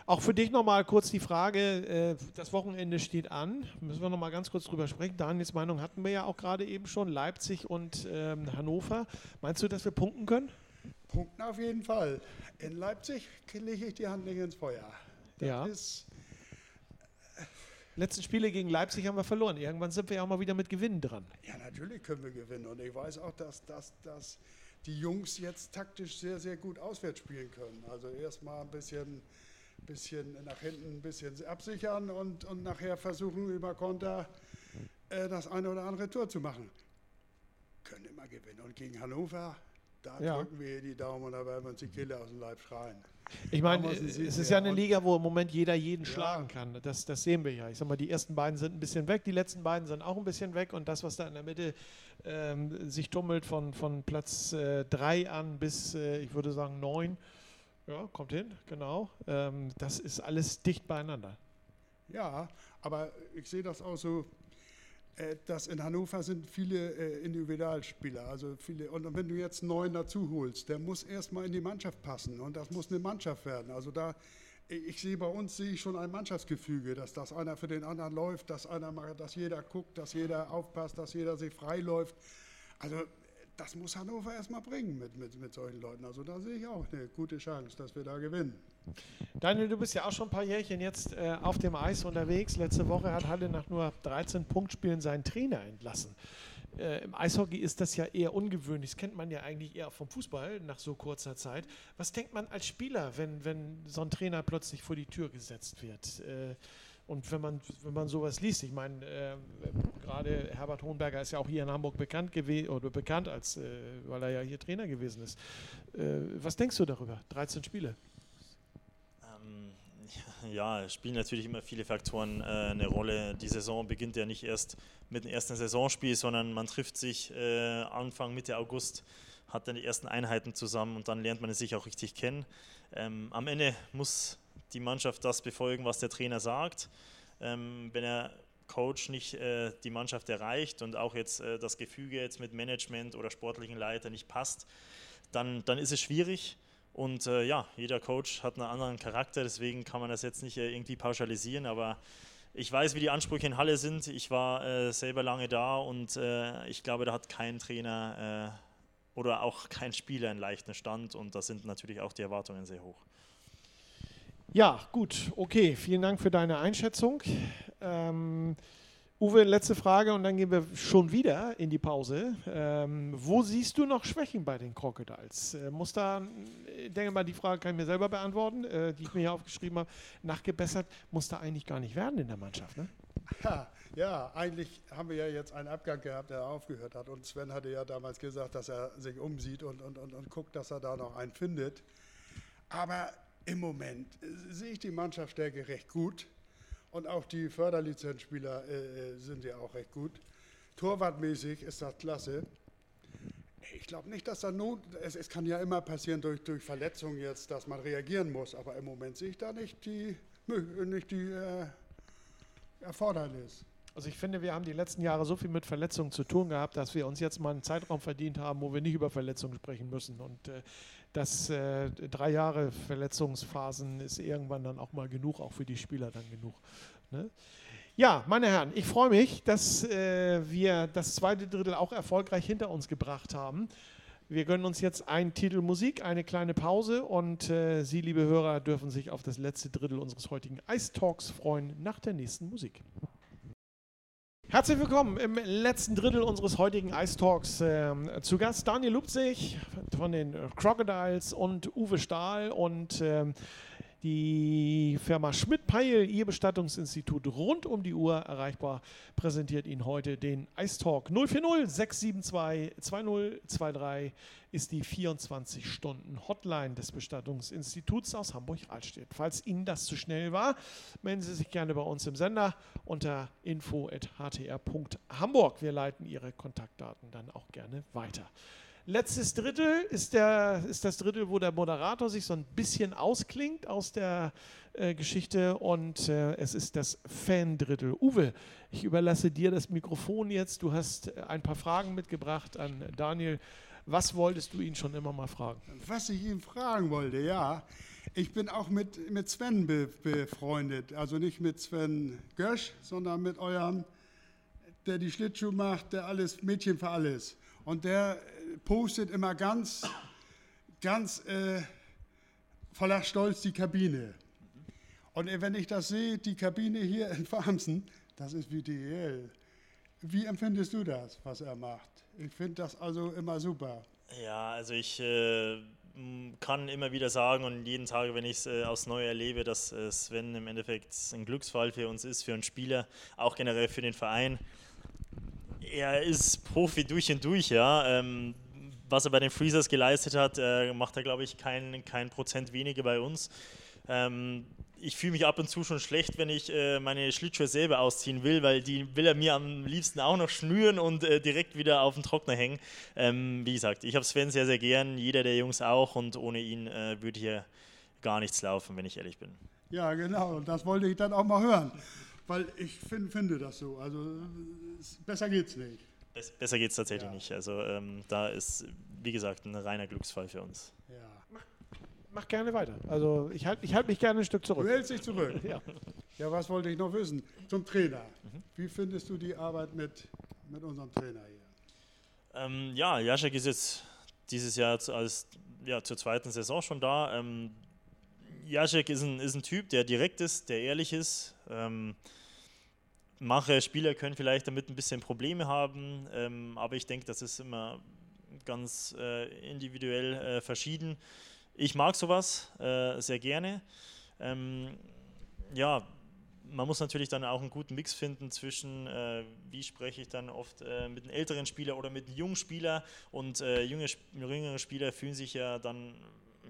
Auch für dich nochmal kurz die Frage, äh, das Wochenende steht an, müssen wir nochmal ganz kurz drüber sprechen. Daniels Meinung hatten wir ja auch gerade eben schon, Leipzig und ähm, Hannover. Meinst du, dass wir punkten können? Punkten auf jeden Fall. In Leipzig lege ich die Hand nicht ins Feuer. Das ja. ist Letzten Spiele gegen Leipzig haben wir verloren. Irgendwann sind wir ja auch mal wieder mit Gewinnen dran. Ja, natürlich können wir gewinnen. Und ich weiß auch, dass, dass, dass die Jungs jetzt taktisch sehr, sehr gut auswärts spielen können. Also erstmal ein bisschen bisschen nach hinten ein bisschen absichern und, und nachher versuchen über Konter äh, das eine oder andere Tor zu machen. Können immer gewinnen. Und gegen Hannover, da ja. drücken wir die Daumen und da werden wir uns die Kehle aus dem Leib schreien. Ich meine, es ist ja eine Liga, wo im Moment jeder jeden ja. schlagen kann. Das, das sehen wir ja. Ich sag mal, die ersten beiden sind ein bisschen weg, die letzten beiden sind auch ein bisschen weg und das, was da in der Mitte ähm, sich tummelt von, von Platz 3 äh, an bis, äh, ich würde sagen, 9, Ja, kommt hin, genau. Ähm, das ist alles dicht beieinander. Ja, aber ich sehe das auch so, äh, dass in Hannover sind viele äh, Individualspieler, also viele. Und wenn du jetzt neuen dazu holst, der muss erstmal in die Mannschaft passen und das muss eine Mannschaft werden. Also da, ich sehe bei uns sehe ich schon ein Mannschaftsgefüge, dass das einer für den anderen läuft, dass einer macht, dass jeder guckt, dass jeder aufpasst, dass jeder sich frei läuft. Also das muss Hannover erstmal bringen mit, mit, mit solchen Leuten. Also da sehe ich auch eine gute Chance, dass wir da gewinnen. Daniel, du bist ja auch schon ein paar Jährchen jetzt äh, auf dem Eis unterwegs. Letzte Woche hat Halle nach nur 13 Punktspielen seinen Trainer entlassen. Äh, Im Eishockey ist das ja eher ungewöhnlich. Das kennt man ja eigentlich eher vom Fußball nach so kurzer Zeit. Was denkt man als Spieler, wenn, wenn so ein Trainer plötzlich vor die Tür gesetzt wird? Äh, und wenn man, wenn man sowas liest, ich meine, äh, gerade Herbert Hohenberger ist ja auch hier in Hamburg bekannt gewesen oder bekannt, als, äh, weil er ja hier Trainer gewesen ist. Äh, was denkst du darüber? 13 Spiele. Ähm, ja, spielen natürlich immer viele Faktoren äh, eine Rolle. Die Saison beginnt ja nicht erst mit dem ersten Saisonspiel, sondern man trifft sich äh, Anfang, Mitte August, hat dann die ersten Einheiten zusammen und dann lernt man sich auch richtig kennen. Ähm, am Ende muss die Mannschaft das befolgen, was der Trainer sagt. Ähm, wenn der Coach nicht äh, die Mannschaft erreicht und auch jetzt äh, das Gefüge jetzt mit Management oder sportlichen Leiter nicht passt, dann, dann ist es schwierig. Und äh, ja, jeder Coach hat einen anderen Charakter, deswegen kann man das jetzt nicht äh, irgendwie pauschalisieren, aber ich weiß, wie die Ansprüche in Halle sind. Ich war äh, selber lange da und äh, ich glaube, da hat kein Trainer oder auch kein Spieler einen leichten Stand und da sind natürlich auch die Erwartungen sehr hoch. Ja, gut, okay. Vielen Dank für deine Einschätzung. Ähm, Uwe, letzte Frage und dann gehen wir schon wieder in die Pause. Ähm, wo siehst du noch Schwächen bei den Crocodiles? Äh, muss da, ich denke mal, die Frage kann ich mir selber beantworten, äh, die ich mir hier aufgeschrieben habe. Nachgebessert muss da eigentlich gar nicht werden in der Mannschaft, ne? Ja, ja, eigentlich haben wir ja jetzt einen Abgang gehabt, der aufgehört hat. Und Sven hatte ja damals gesagt, dass er sich umsieht und, und, und, und guckt, dass er da noch einen findet. Aber im Moment sehe ich die Mannschaftsstärke recht gut und auch die Förderlizenzspieler äh, äh, sind ja auch recht gut. Torwartmäßig ist das klasse. Ich glaube nicht, dass da Not, es, es, kann ja immer passieren durch, durch Verletzungen jetzt, dass man reagieren muss, aber im Moment sehe ich da nicht die, nicht die äh, Erfordernis. Also ich finde, wir haben die letzten Jahre so viel mit Verletzungen zu tun gehabt, dass wir uns jetzt mal einen Zeitraum verdient haben, wo wir nicht über Verletzungen sprechen müssen. Und äh, das äh, drei Jahre Verletzungsphasen ist irgendwann dann auch mal genug, auch für die Spieler dann genug. Ne? Ja, meine Herren, ich freue mich, dass äh, wir das zweite Drittel auch erfolgreich hinter uns gebracht haben. Wir gönnen uns jetzt einen Titel Musik, eine kleine Pause und äh, Sie, liebe Hörer, dürfen sich auf das letzte Drittel unseres heutigen Ice Talks freuen nach der nächsten Musik. Herzlich willkommen im letzten Drittel unseres heutigen Ice Talks. Ähm, zu Gast Daniel Lupzig von den Crocodiles und Uwe Stahl und ähm, die Firma Schmidt-Peil, ihr Bestattungsinstitut rund um die Uhr erreichbar, präsentiert Ihnen heute den Ice Talk 040 672 2023 ist die 24-Stunden-Hotline des Bestattungsinstituts aus Hamburg-Rahlstedt. Falls Ihnen das zu schnell war, melden Sie sich gerne bei uns im Sender unter info.htr.hamburg. Wir leiten Ihre Kontaktdaten dann auch gerne weiter. Letztes Drittel ist, der, ist das Drittel, wo der Moderator sich so ein bisschen ausklingt aus der äh, Geschichte und äh, es ist das Fan-Drittel. Uwe, ich überlasse dir das Mikrofon jetzt. Du hast äh, ein paar Fragen mitgebracht an Daniel. Was wolltest du ihn schon immer mal fragen? Was ich ihn fragen wollte, ja. Ich bin auch mit, mit Sven be, befreundet. Also nicht mit Sven Gösch, sondern mit eurem, der die Schlittschuhe macht, der alles, Mädchen für alles. Und der postet immer ganz, ganz äh, voller Stolz die Kabine. Und wenn ich das sehe, die Kabine hier in Farmsen, das ist wie DL. Wie empfindest du das, was er macht? Ich finde das also immer super. Ja, also ich äh, kann immer wieder sagen und jeden Tag, wenn ich es äh, aufs Neue erlebe, dass äh, Sven im Endeffekt ein Glücksfall für uns ist, für einen Spieler, auch generell für den Verein er ist Profi durch und durch, ja. Ähm, was er bei den Freezers geleistet hat, äh, macht er, glaube ich, kein, kein Prozent weniger bei uns. Ähm, ich fühle mich ab und zu schon schlecht, wenn ich äh, meine Schlittschuhe selber ausziehen will, weil die will er mir am liebsten auch noch schnüren und äh, direkt wieder auf den Trockner hängen. Ähm, wie gesagt, ich habe Sven sehr, sehr gern, jeder der Jungs auch und ohne ihn äh, würde hier gar nichts laufen, wenn ich ehrlich bin. Ja, genau. Das wollte ich dann auch mal hören. Weil ich find, finde das so. Also besser geht's nicht. Besser geht es tatsächlich ja. nicht. Also ähm, da ist, wie gesagt, ein reiner Glücksfall für uns. Ja. Mach, mach gerne weiter. Also ich halte ich halt mich gerne ein Stück zurück. Du hältst dich zurück. ja. ja, was wollte ich noch wissen? Zum Trainer. Mhm. Wie findest du die Arbeit mit, mit unserem Trainer hier? Ähm, ja, Jaschek ist jetzt dieses Jahr als, ja, zur zweiten Saison schon da. Ähm, Jaschek ist ein, ist ein Typ, der direkt ist, der ehrlich ist. Ähm, Manche Spieler können vielleicht damit ein bisschen Probleme haben, ähm, aber ich denke, das ist immer ganz äh, individuell äh, verschieden. Ich mag sowas äh, sehr gerne. Ähm, ja, man muss natürlich dann auch einen guten Mix finden zwischen, äh, wie spreche ich dann oft äh, mit einem älteren Spieler oder mit einem jungen Spieler und äh, junge, jüngere Spieler fühlen sich ja dann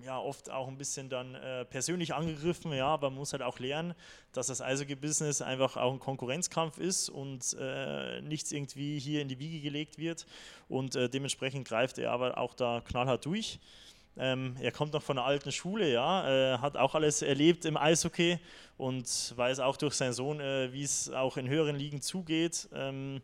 ja oft auch ein bisschen dann äh, persönlich angegriffen, ja, aber man muss halt auch lernen, dass das Eishockey-Business einfach auch ein Konkurrenzkampf ist und äh, nichts irgendwie hier in die Wiege gelegt wird und äh, dementsprechend greift er aber auch da knallhart durch. Ähm, er kommt noch von der alten Schule, ja, hat auch alles erlebt im Eishockey und weiß auch durch seinen Sohn, äh, wie es auch in höheren Ligen zugeht. Ähm,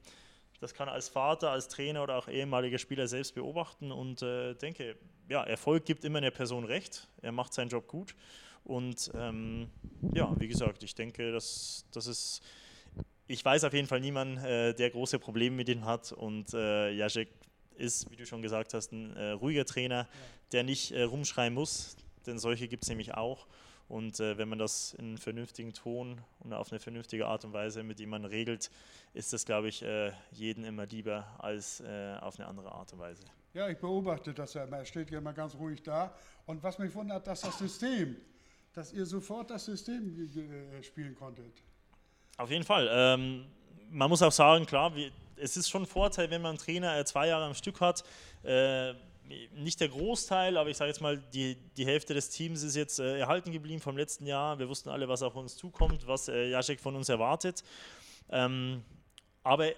das kann er als Vater, als Trainer oder auch ehemaliger Spieler selbst beobachten und äh, denke, ja, Erfolg gibt immer einer Person recht. Er macht seinen Job gut. Und ähm, ja, wie gesagt, ich denke, dass das ist. Ich weiß auf jeden Fall niemanden, äh, der große Probleme mit ihm hat. Und äh, Jacek ist, wie du schon gesagt hast, ein äh, ruhiger Trainer, der nicht äh, rumschreien muss, denn solche gibt es nämlich auch. Und äh, wenn man das in einem vernünftigen Ton und auf eine vernünftige Art und Weise mit jemandem regelt, ist das, glaube ich, äh, jeden immer lieber als äh, auf eine andere Art und Weise. Ja, ich beobachte das ja immer. Er steht ja immer ganz ruhig da. Und was mich wundert, dass das System, dass ihr sofort das System äh, spielen konntet. Auf jeden Fall. Ähm, man muss auch sagen, klar, wie, es ist schon ein Vorteil, wenn man einen Trainer äh, zwei Jahre am Stück hat. Nicht der Großteil, aber ich sage jetzt mal, die, die Hälfte des Teams ist jetzt äh, erhalten geblieben vom letzten Jahr. Wir wussten alle, was auf uns zukommt, was äh, Jacek von uns erwartet. Ähm, aber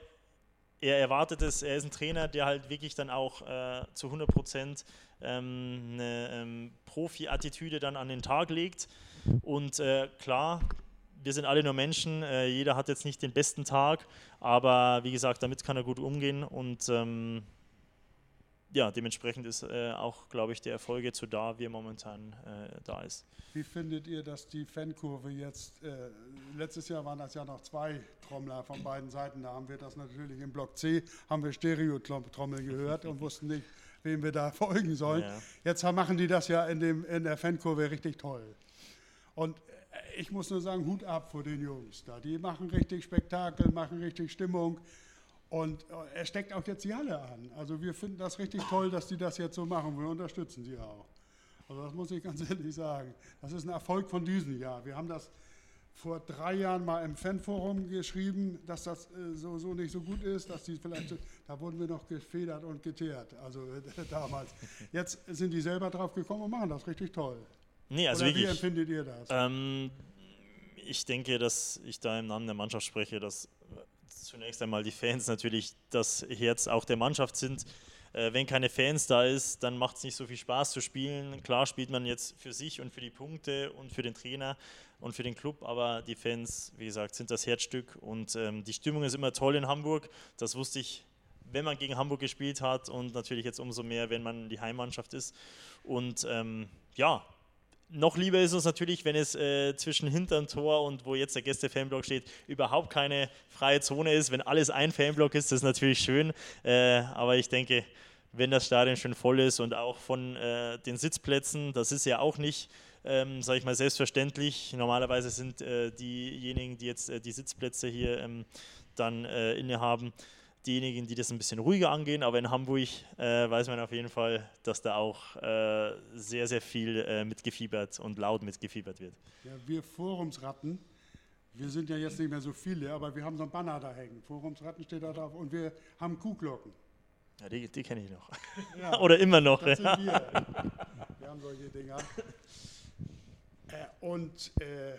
er erwartet es, er ist ein Trainer, der halt wirklich dann auch äh, zu 100 Prozent ähm, eine ähm, Profi-Attitüde dann an den Tag legt. Und äh, klar, wir sind alle nur Menschen, äh, jeder hat jetzt nicht den besten Tag, aber wie gesagt, damit kann er gut umgehen und ähm, ja, dementsprechend ist äh, auch, glaube ich, der Erfolg jetzt so da, wie er momentan äh, da ist. Wie findet ihr, dass die Fankurve jetzt, äh, letztes Jahr waren das ja noch zwei Trommler von beiden Seiten, da haben wir das natürlich im Block C, haben wir Stereo-Trommel gehört und wussten nicht, wem wir da folgen sollen. Ja. Jetzt machen die das ja in, dem, in der Fankurve richtig toll. Und äh, ich muss nur sagen, Hut ab vor den Jungs da. Die machen richtig Spektakel, machen richtig Stimmung. Und äh, er steckt auch jetzt die Halle an. Also wir finden das richtig toll, dass die das jetzt so machen. Wir unterstützen sie auch. Also das muss ich ganz ehrlich sagen. Das ist ein Erfolg von diesem Jahr. Wir haben das vor drei Jahren mal im Fanforum geschrieben, dass das äh, so, so nicht so gut ist, dass die vielleicht, da wurden wir noch gefedert und geteert, also äh, damals. Jetzt sind die selber drauf gekommen und machen das richtig toll. Nee, also Oder wirklich, wie empfindet ihr das? Ähm, ich denke, dass ich da im Namen der Mannschaft spreche, dass zunächst einmal die Fans natürlich das Herz auch der Mannschaft sind. Äh, wenn keine Fans da ist, dann macht es nicht so viel Spaß zu spielen. Klar spielt man jetzt für sich und für die Punkte und für den Trainer und für den Club, aber die Fans, wie gesagt, sind das Herzstück und ähm, die Stimmung ist immer toll in Hamburg. Das wusste ich, wenn man gegen Hamburg gespielt hat und natürlich jetzt umso mehr, wenn man die Heimmannschaft ist. Und ähm, ja, noch lieber ist uns natürlich, wenn es äh, zwischen hinterm Tor und wo jetzt der Gäste-Fanblock steht, überhaupt keine freie Zone ist. Wenn alles ein Fanblock ist, das ist natürlich schön. Äh, aber ich denke, wenn das Stadion schön voll ist und auch von äh, den Sitzplätzen, das ist ja auch nicht, ähm, sage ich mal, selbstverständlich. Normalerweise sind äh, diejenigen, die jetzt äh, die Sitzplätze hier ähm, dann äh, innehaben, diejenigen, die das ein bisschen ruhiger angehen. Aber in Hamburg äh, weiß man auf jeden Fall, dass da auch äh, sehr, sehr viel äh, mitgefiebert und laut mitgefiebert wird. Ja, wir Forumsratten, wir sind ja jetzt nicht mehr so viele, aber wir haben so ein Banner da hängen. Forumsratten steht da drauf und wir haben Kuhglocken. Ja, die, die kenne ich noch. Ja, Oder immer noch. Das ja. sind wir. wir haben solche Dinger. Äh, und äh,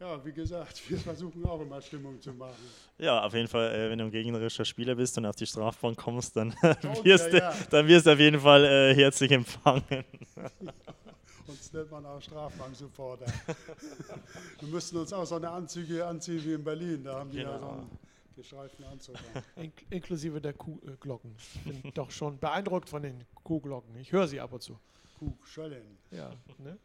ja, wie gesagt, wir versuchen auch immer Stimmung zu machen. Ja, auf jeden Fall, äh, wenn du ein gegnerischer Spieler bist und auf die Strafbank kommst, dann, wirst, ja, ja. Du, dann wirst du auf jeden Fall äh, herzlich empfangen. Sonst nennt man auch Strafbanksupporter. Wir müssten uns auch so eine Anzüge anziehen wie in Berlin. Da haben die ja so einen gestreiften Anzug. an. In inklusive der Kuhglocken. Ich bin doch schon beeindruckt von den Kuhglocken. Ich höre sie ab und zu. Kuhschellen. Ja, ne?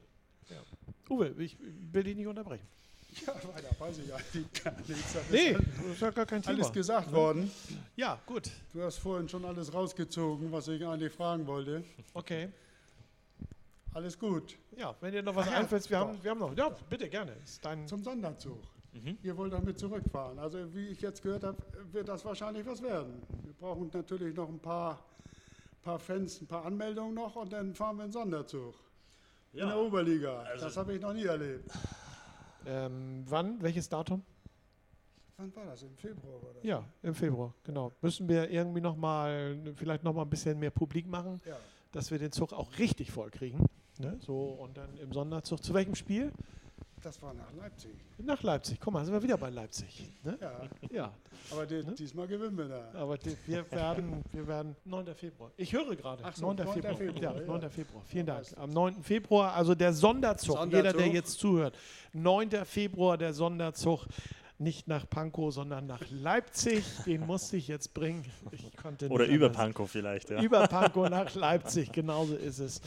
ja. Uwe, ich will dich nicht unterbrechen. Ja, weiter weiß ich eigentlich gar nichts. Das Nee, alles- das ist ja gar kein Thema. Alles gesagt worden. Ja, gut. Du hast vorhin schon alles rausgezogen, was ich eigentlich fragen wollte. Okay. Alles gut. Ja, wenn dir noch was ja, einfällt, wir haben, wir haben noch. Ja, bitte, gerne. Ist dein, Zum Sonderzug. Mhm. Ihr wollt damit zurückfahren. Also wie ich jetzt gehört habe, wird das wahrscheinlich was werden. Wir brauchen natürlich noch ein paar, paar Fans, ein paar Anmeldungen noch und dann fahren wir einen Sonderzug. In der Ja, Oberliga. also- das habe ich noch nie erlebt. Ähm, wann? Welches Datum? Wann war das? Im Februar oder? Ja, im Februar, genau. Müssen wir irgendwie noch mal, vielleicht noch mal ein bisschen mehr publik machen, ja. dass wir den Zug auch richtig voll kriegen. Ne? So, und dann im Sonderzug. Zu welchem Spiel? Das war nach Leipzig. Nach Leipzig. Guck mal, sind wir wieder bei Leipzig. Ne? Ja, Ja, aber die, Ne? diesmal gewinnen wir da. aber die, wir, werden, wir werden 9. Februar. Ich höre gerade. Ach so, 9. 9. Februar. Februar, Ja, ja. 9. Februar. Vielen Ja, Dank. Am 9. Februar, also der Sonderzug. Sonderzug. Jeder, der jetzt zuhört. 9. Februar, der Sonderzug. Nicht nach Pankow, sondern nach Leipzig. Den musste ich jetzt bringen. Ich konnte Oder nicht über anders. Pankow vielleicht, ja. Über Pankow nach Leipzig, genauso ist es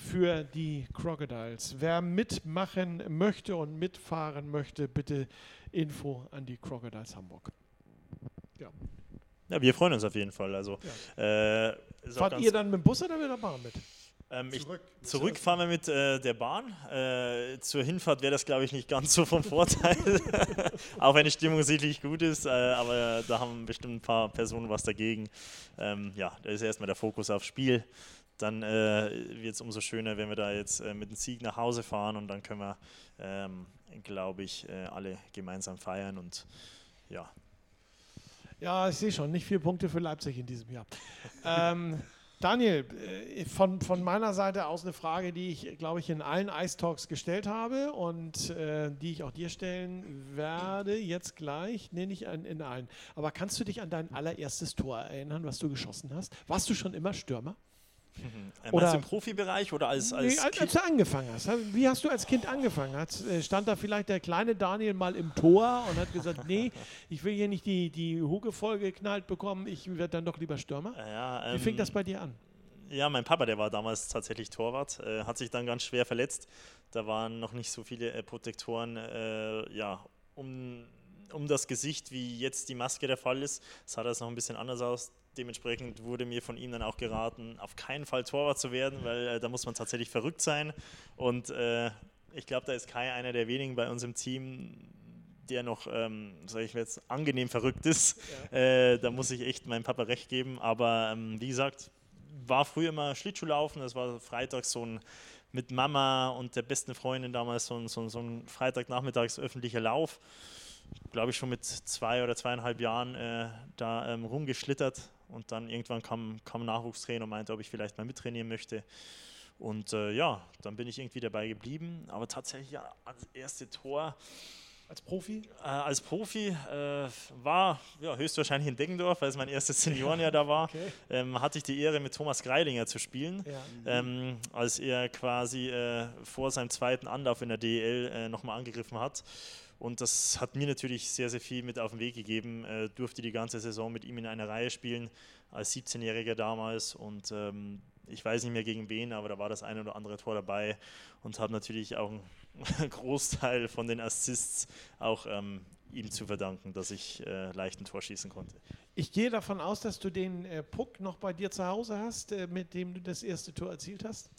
für die Crocodiles. Wer mitmachen möchte und mitfahren möchte, bitte Info an die Crocodiles Hamburg. Ja, wir freuen uns auf jeden Fall. Also, äh, ist auch Fahrt ihr dann mit dem Bus oder mit der Bahn mit? ähm, ich, Zurück. Zurück fahren wir mit äh, der Bahn. Äh, zur Hinfahrt wäre das, glaube ich, nicht ganz so von Vorteil. Auch wenn die Stimmung sicherlich gut ist, äh, aber da haben bestimmt ein paar Personen was dagegen. Ähm, ja, da ist erstmal der Fokus aufs Spiel. Dann äh, wird es umso schöner, wenn wir da jetzt äh, mit dem Sieg nach Hause fahren und dann können wir, ähm, glaube ich, äh, alle gemeinsam feiern und ja. Ja, ich sehe schon, nicht vier Punkte für Leipzig in diesem Jahr. ähm, Daniel, äh, von, von meiner Seite aus eine Frage, die ich, glaube ich, in allen Ice Talks gestellt habe und äh, die ich auch dir stellen werde, jetzt gleich, nee, nicht an, in allen. Aber kannst du dich an dein allererstes Tor erinnern, was du geschossen hast? Warst du schon immer Stürmer? Äh, Oder- im Profibereich oder als, als nee, als, Kind? als du angefangen hast. Wie hast du als Kind angefangen? Hat, äh, stand da vielleicht der kleine Daniel mal im Tor und hat gesagt, nee, ich will hier nicht die, die Huge vollgeknallt bekommen, ich werde dann doch lieber Stürmer? Ja, Wie fing ähm, das bei dir an? Ja, mein Papa, der war damals tatsächlich Torwart, äh, hat sich dann ganz schwer verletzt. Da waren noch nicht so viele äh, Protektoren äh, ja, um, um das Gesicht, wie jetzt die Maske der Fall ist. Sah das noch ein bisschen anders aus. Dementsprechend wurde mir von ihm dann auch geraten, auf keinen Fall Torwart zu werden, weil äh, da muss man tatsächlich verrückt sein. Und äh, ich glaube, da ist Kai einer der wenigen bei uns im Team, der noch, ähm, sag ich jetzt, angenehm verrückt ist. Äh, da muss ich echt meinem Papa recht geben. Aber ähm, wie gesagt, war früher immer Schlittschuhlaufen. Das war freitags so ein mit Mama und der besten Freundin damals so ein, so so ein Freitagnachmittags öffentlicher Lauf. Glaube ich schon mit zwei oder zweieinhalb Jahren äh, da ähm, rumgeschlittert. Und dann irgendwann kam, kam ein Nachwuchstrainer und meinte, ob ich vielleicht mal mittrainieren möchte. Und äh, ja, dann bin ich irgendwie dabei geblieben. Aber tatsächlich ja, als erste Tor Als Profi? äh, als Profi äh, war ja, höchstwahrscheinlich in Deggendorf, weil es mein erstes Seniorenjahr da war, Okay. ähm, hatte ich die Ehre, mit Thomas Greilinger zu spielen. Ja. Ähm, als er quasi äh, vor seinem zweiten Anlauf in der DEL äh, nochmal angegriffen hat. Und das hat mir natürlich sehr, sehr viel mit auf den Weg gegeben. Äh, durfte die ganze Saison mit ihm in einer Reihe spielen, als 17-Jähriger damals. Und ähm, ich weiß nicht mehr gegen wen, aber da war das eine oder andere Tor dabei und habe natürlich auch einen Großteil von den Assists auch ähm, ihm zu verdanken, dass ich äh, leicht ein Tor schießen konnte. Ich gehe davon aus, dass du den äh, Puck noch bei dir zu Hause hast, äh, mit dem du das erste Tor erzielt hast.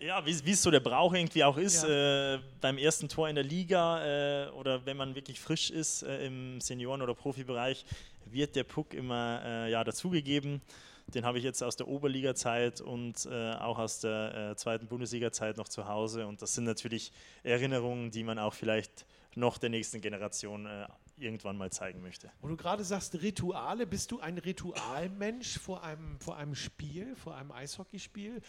Ja, wie es so der Brauch irgendwie auch ist, äh, beim ersten Tor in der Liga äh, oder wenn man wirklich frisch ist äh, im Senioren- oder Profibereich, wird der Puck immer äh, ja, dazugegeben. Den habe ich jetzt aus der Oberliga-Zeit und äh, auch aus der äh, zweiten Bundesliga-Zeit noch zu Hause. Und das sind natürlich Erinnerungen, die man auch vielleicht noch der nächsten Generation irgendwann mal zeigen möchte. Wo du gerade sagst, Rituale, bist du ein Ritualmensch vor einem, vor einem Spiel, vor einem Eishockeyspiel?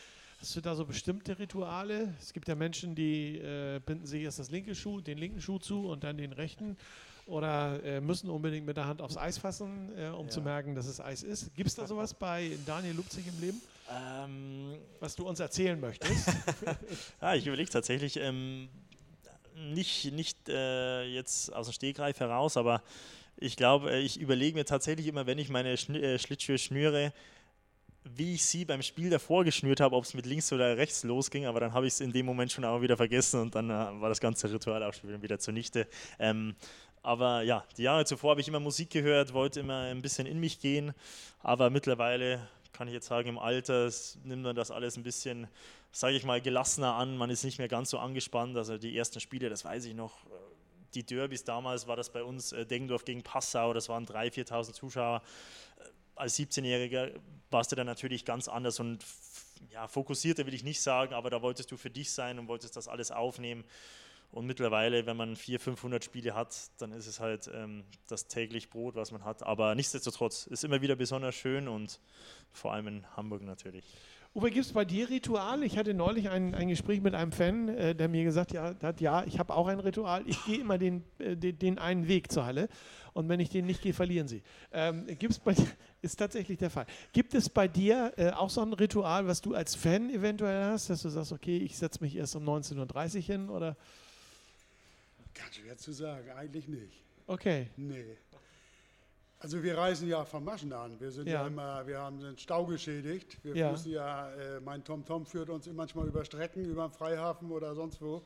Hast du da so bestimmte Rituale? Es gibt ja Menschen, die äh, binden sich erst das linke Schuh, den linken Schuh zu und dann den rechten. Oder äh, müssen unbedingt mit der Hand aufs Eis fassen, äh, um zu Ja. merken, dass es Eis ist. Gibt es da sowas bei Daniel Lupzig im Leben? Ähm, was du uns erzählen möchtest. ja, ich überlege tatsächlich, ähm, nicht, nicht äh, jetzt aus dem Stegreif heraus, aber ich glaube, äh, ich überlege mir tatsächlich immer, wenn ich meine Schn äh, Schlittschuhe schnüre, wie ich sie beim Spiel davor geschnürt habe, ob es mit links oder rechts losging, aber dann habe ich es in dem Moment schon auch wieder vergessen und dann äh, war das ganze Ritual auch schon wieder zunichte. Ähm, aber ja, die Jahre zuvor habe ich immer Musik gehört, wollte immer ein bisschen in mich gehen, aber mittlerweile kann ich jetzt sagen, im Alter nimmt man das alles ein bisschen, sage ich mal, gelassener an. Man ist nicht mehr ganz so angespannt. Also die ersten Spiele, das weiß ich noch, die Derbys damals war das bei uns äh, Deggendorf gegen Passau, das waren 3.000, 4.000 Zuschauer. Als 17-Jähriger warst du dann natürlich ganz anders und ja, fokussierter will ich nicht sagen, aber da wolltest du für dich sein und wolltest das alles aufnehmen. Und mittlerweile, wenn man 400, 500 Spiele hat, dann ist es halt ähm, das täglich Brot, was man hat. Aber nichtsdestotrotz ist immer wieder besonders schön und vor allem in Hamburg natürlich. Uwe, gibt es bei dir Ritual? Ich hatte neulich ein, ein Gespräch mit einem Fan, äh, der mir gesagt ja, hat, ja, ich habe auch ein Ritual. Ich gehe immer den, äh, den, den, einen Weg zur Halle und wenn ich den nicht gehe, verlieren sie. Ähm, gibt's bei ist tatsächlich der Fall. Gibt es bei dir äh, auch so ein Ritual, was du als Fan eventuell hast, dass du sagst, okay, ich setze mich erst um 19.30 Uhr hin oder? Ganz schwer zu sagen, eigentlich nicht. Okay. Nee. Also wir reisen ja vom Maschen an. Wir sind ja, ja immer, wir haben den Stau geschädigt. Wir ja. müssen ja, äh, mein TomTom -Tom führt uns manchmal über Strecken, über den Freihafen oder sonst wo.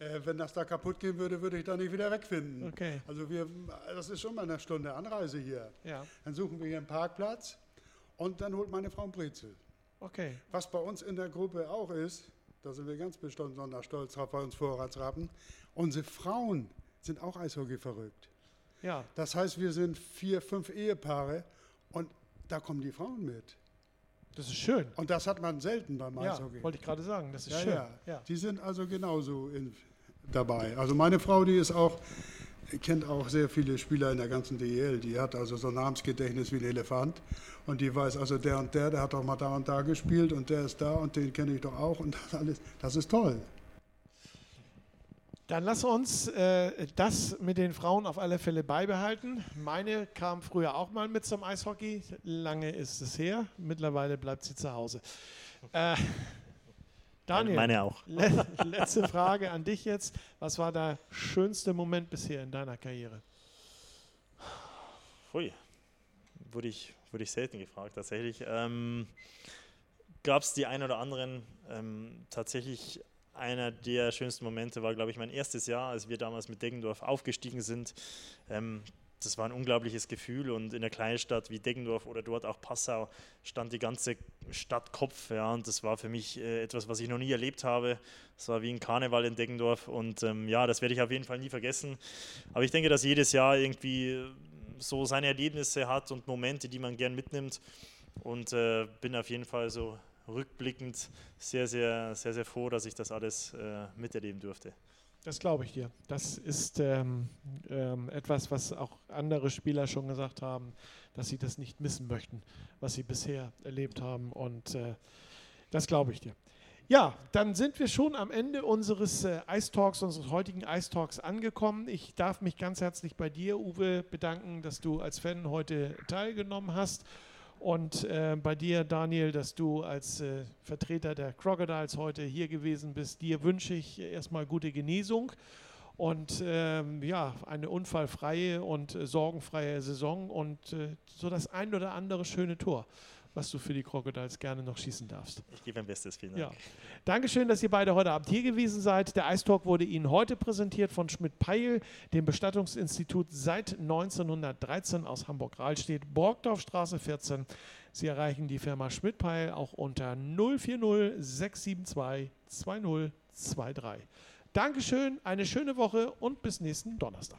Äh, wenn das da kaputt gehen würde, würde ich da nicht wieder wegfinden. Okay. Also wir, das ist schon mal eine Stunde Anreise hier. Ja. Dann suchen wir hier einen Parkplatz und dann holt meine Frau ein Brezel. Okay. Was bei uns in der Gruppe auch ist, da sind wir ganz besonders stolz drauf bei uns Vorratsrappen, unsere Frauen sind auch Eishockey verrückt. Ja. Das heißt, wir sind vier, fünf Ehepaare und da kommen die Frauen mit. Das ist schön. Und das hat man selten beim ja, Eishockey. Wollte ich gerade sagen, das ist ja, schön. Ja. ja. Die sind also genauso in, dabei. Also meine Frau, die ist auch, kennt auch sehr viele Spieler in der ganzen DEL. Die hat also so ein Namensgedächtnis wie ein Elefant. Und die weiß also, der und der, der hat auch mal da und da gespielt und der ist da und den kenne ich doch auch. Und das alles, das ist toll. Dann lass uns äh, das mit den Frauen auf alle Fälle beibehalten. Meine kam früher auch mal mit zum Eishockey. Lange ist es her. Mittlerweile bleibt sie zu Hause. Äh, Daniel, meine auch. Le letzte Frage an dich jetzt. Was war der schönste Moment bisher in deiner Karriere? Hui, wurde ich, wurde ich selten gefragt tatsächlich. Ähm, Gab es die ein oder anderen ähm, tatsächlich einer der schönsten Momente war, glaube ich, mein erstes Jahr, als wir damals mit Deggendorf aufgestiegen sind. Ähm, das war ein unglaubliches Gefühl und in einer kleinen Stadt wie Deggendorf oder dort auch Passau stand die ganze Stadt Kopf. Ja, und das war für mich äh, etwas, was ich noch nie erlebt habe. Es war wie ein Karneval in Deggendorf und ähm, ja, das werde ich auf jeden Fall nie vergessen. Aber ich denke, dass jedes Jahr irgendwie so seine Erlebnisse hat und Momente, die man gern mitnimmt und äh, bin auf jeden Fall so rückblickend sehr, sehr, sehr, sehr froh, dass ich das alles äh, miterleben durfte. Das glaube ich dir. Das ist ähm, ähm, etwas, was auch andere Spieler schon gesagt haben, dass sie das nicht missen möchten, was sie bisher erlebt haben. Und äh, das glaube ich dir. Ja, dann sind wir schon am Ende unseres äh, Ice Talks, unseres heutigen Ice Talks angekommen. Ich darf mich ganz herzlich bei dir, Uwe, bedanken, dass du als Fan heute teilgenommen hast. Und äh, bei dir, Daniel, dass du als äh, Vertreter der Crocodiles heute hier gewesen bist, dir wünsche ich erstmal gute Genesung und ähm, ja, eine unfallfreie und äh, sorgenfreie Saison und äh, so das ein oder andere schöne Tor was du für die Crocodiles gerne noch schießen darfst. Ich gebe mein Bestes, vielen Dank. Ja. Dankeschön, dass ihr beide heute Abend hier gewesen seid. Der Ice Talk wurde Ihnen heute präsentiert von Schmidt-Peil, dem Bestattungsinstitut seit 1913 aus Hamburg-Rahlstedt, Borgdorfstraße 14. Sie erreichen die Firma Schmidt-Peil auch unter 040 672 2023. Dankeschön, eine schöne Woche und bis nächsten Donnerstag.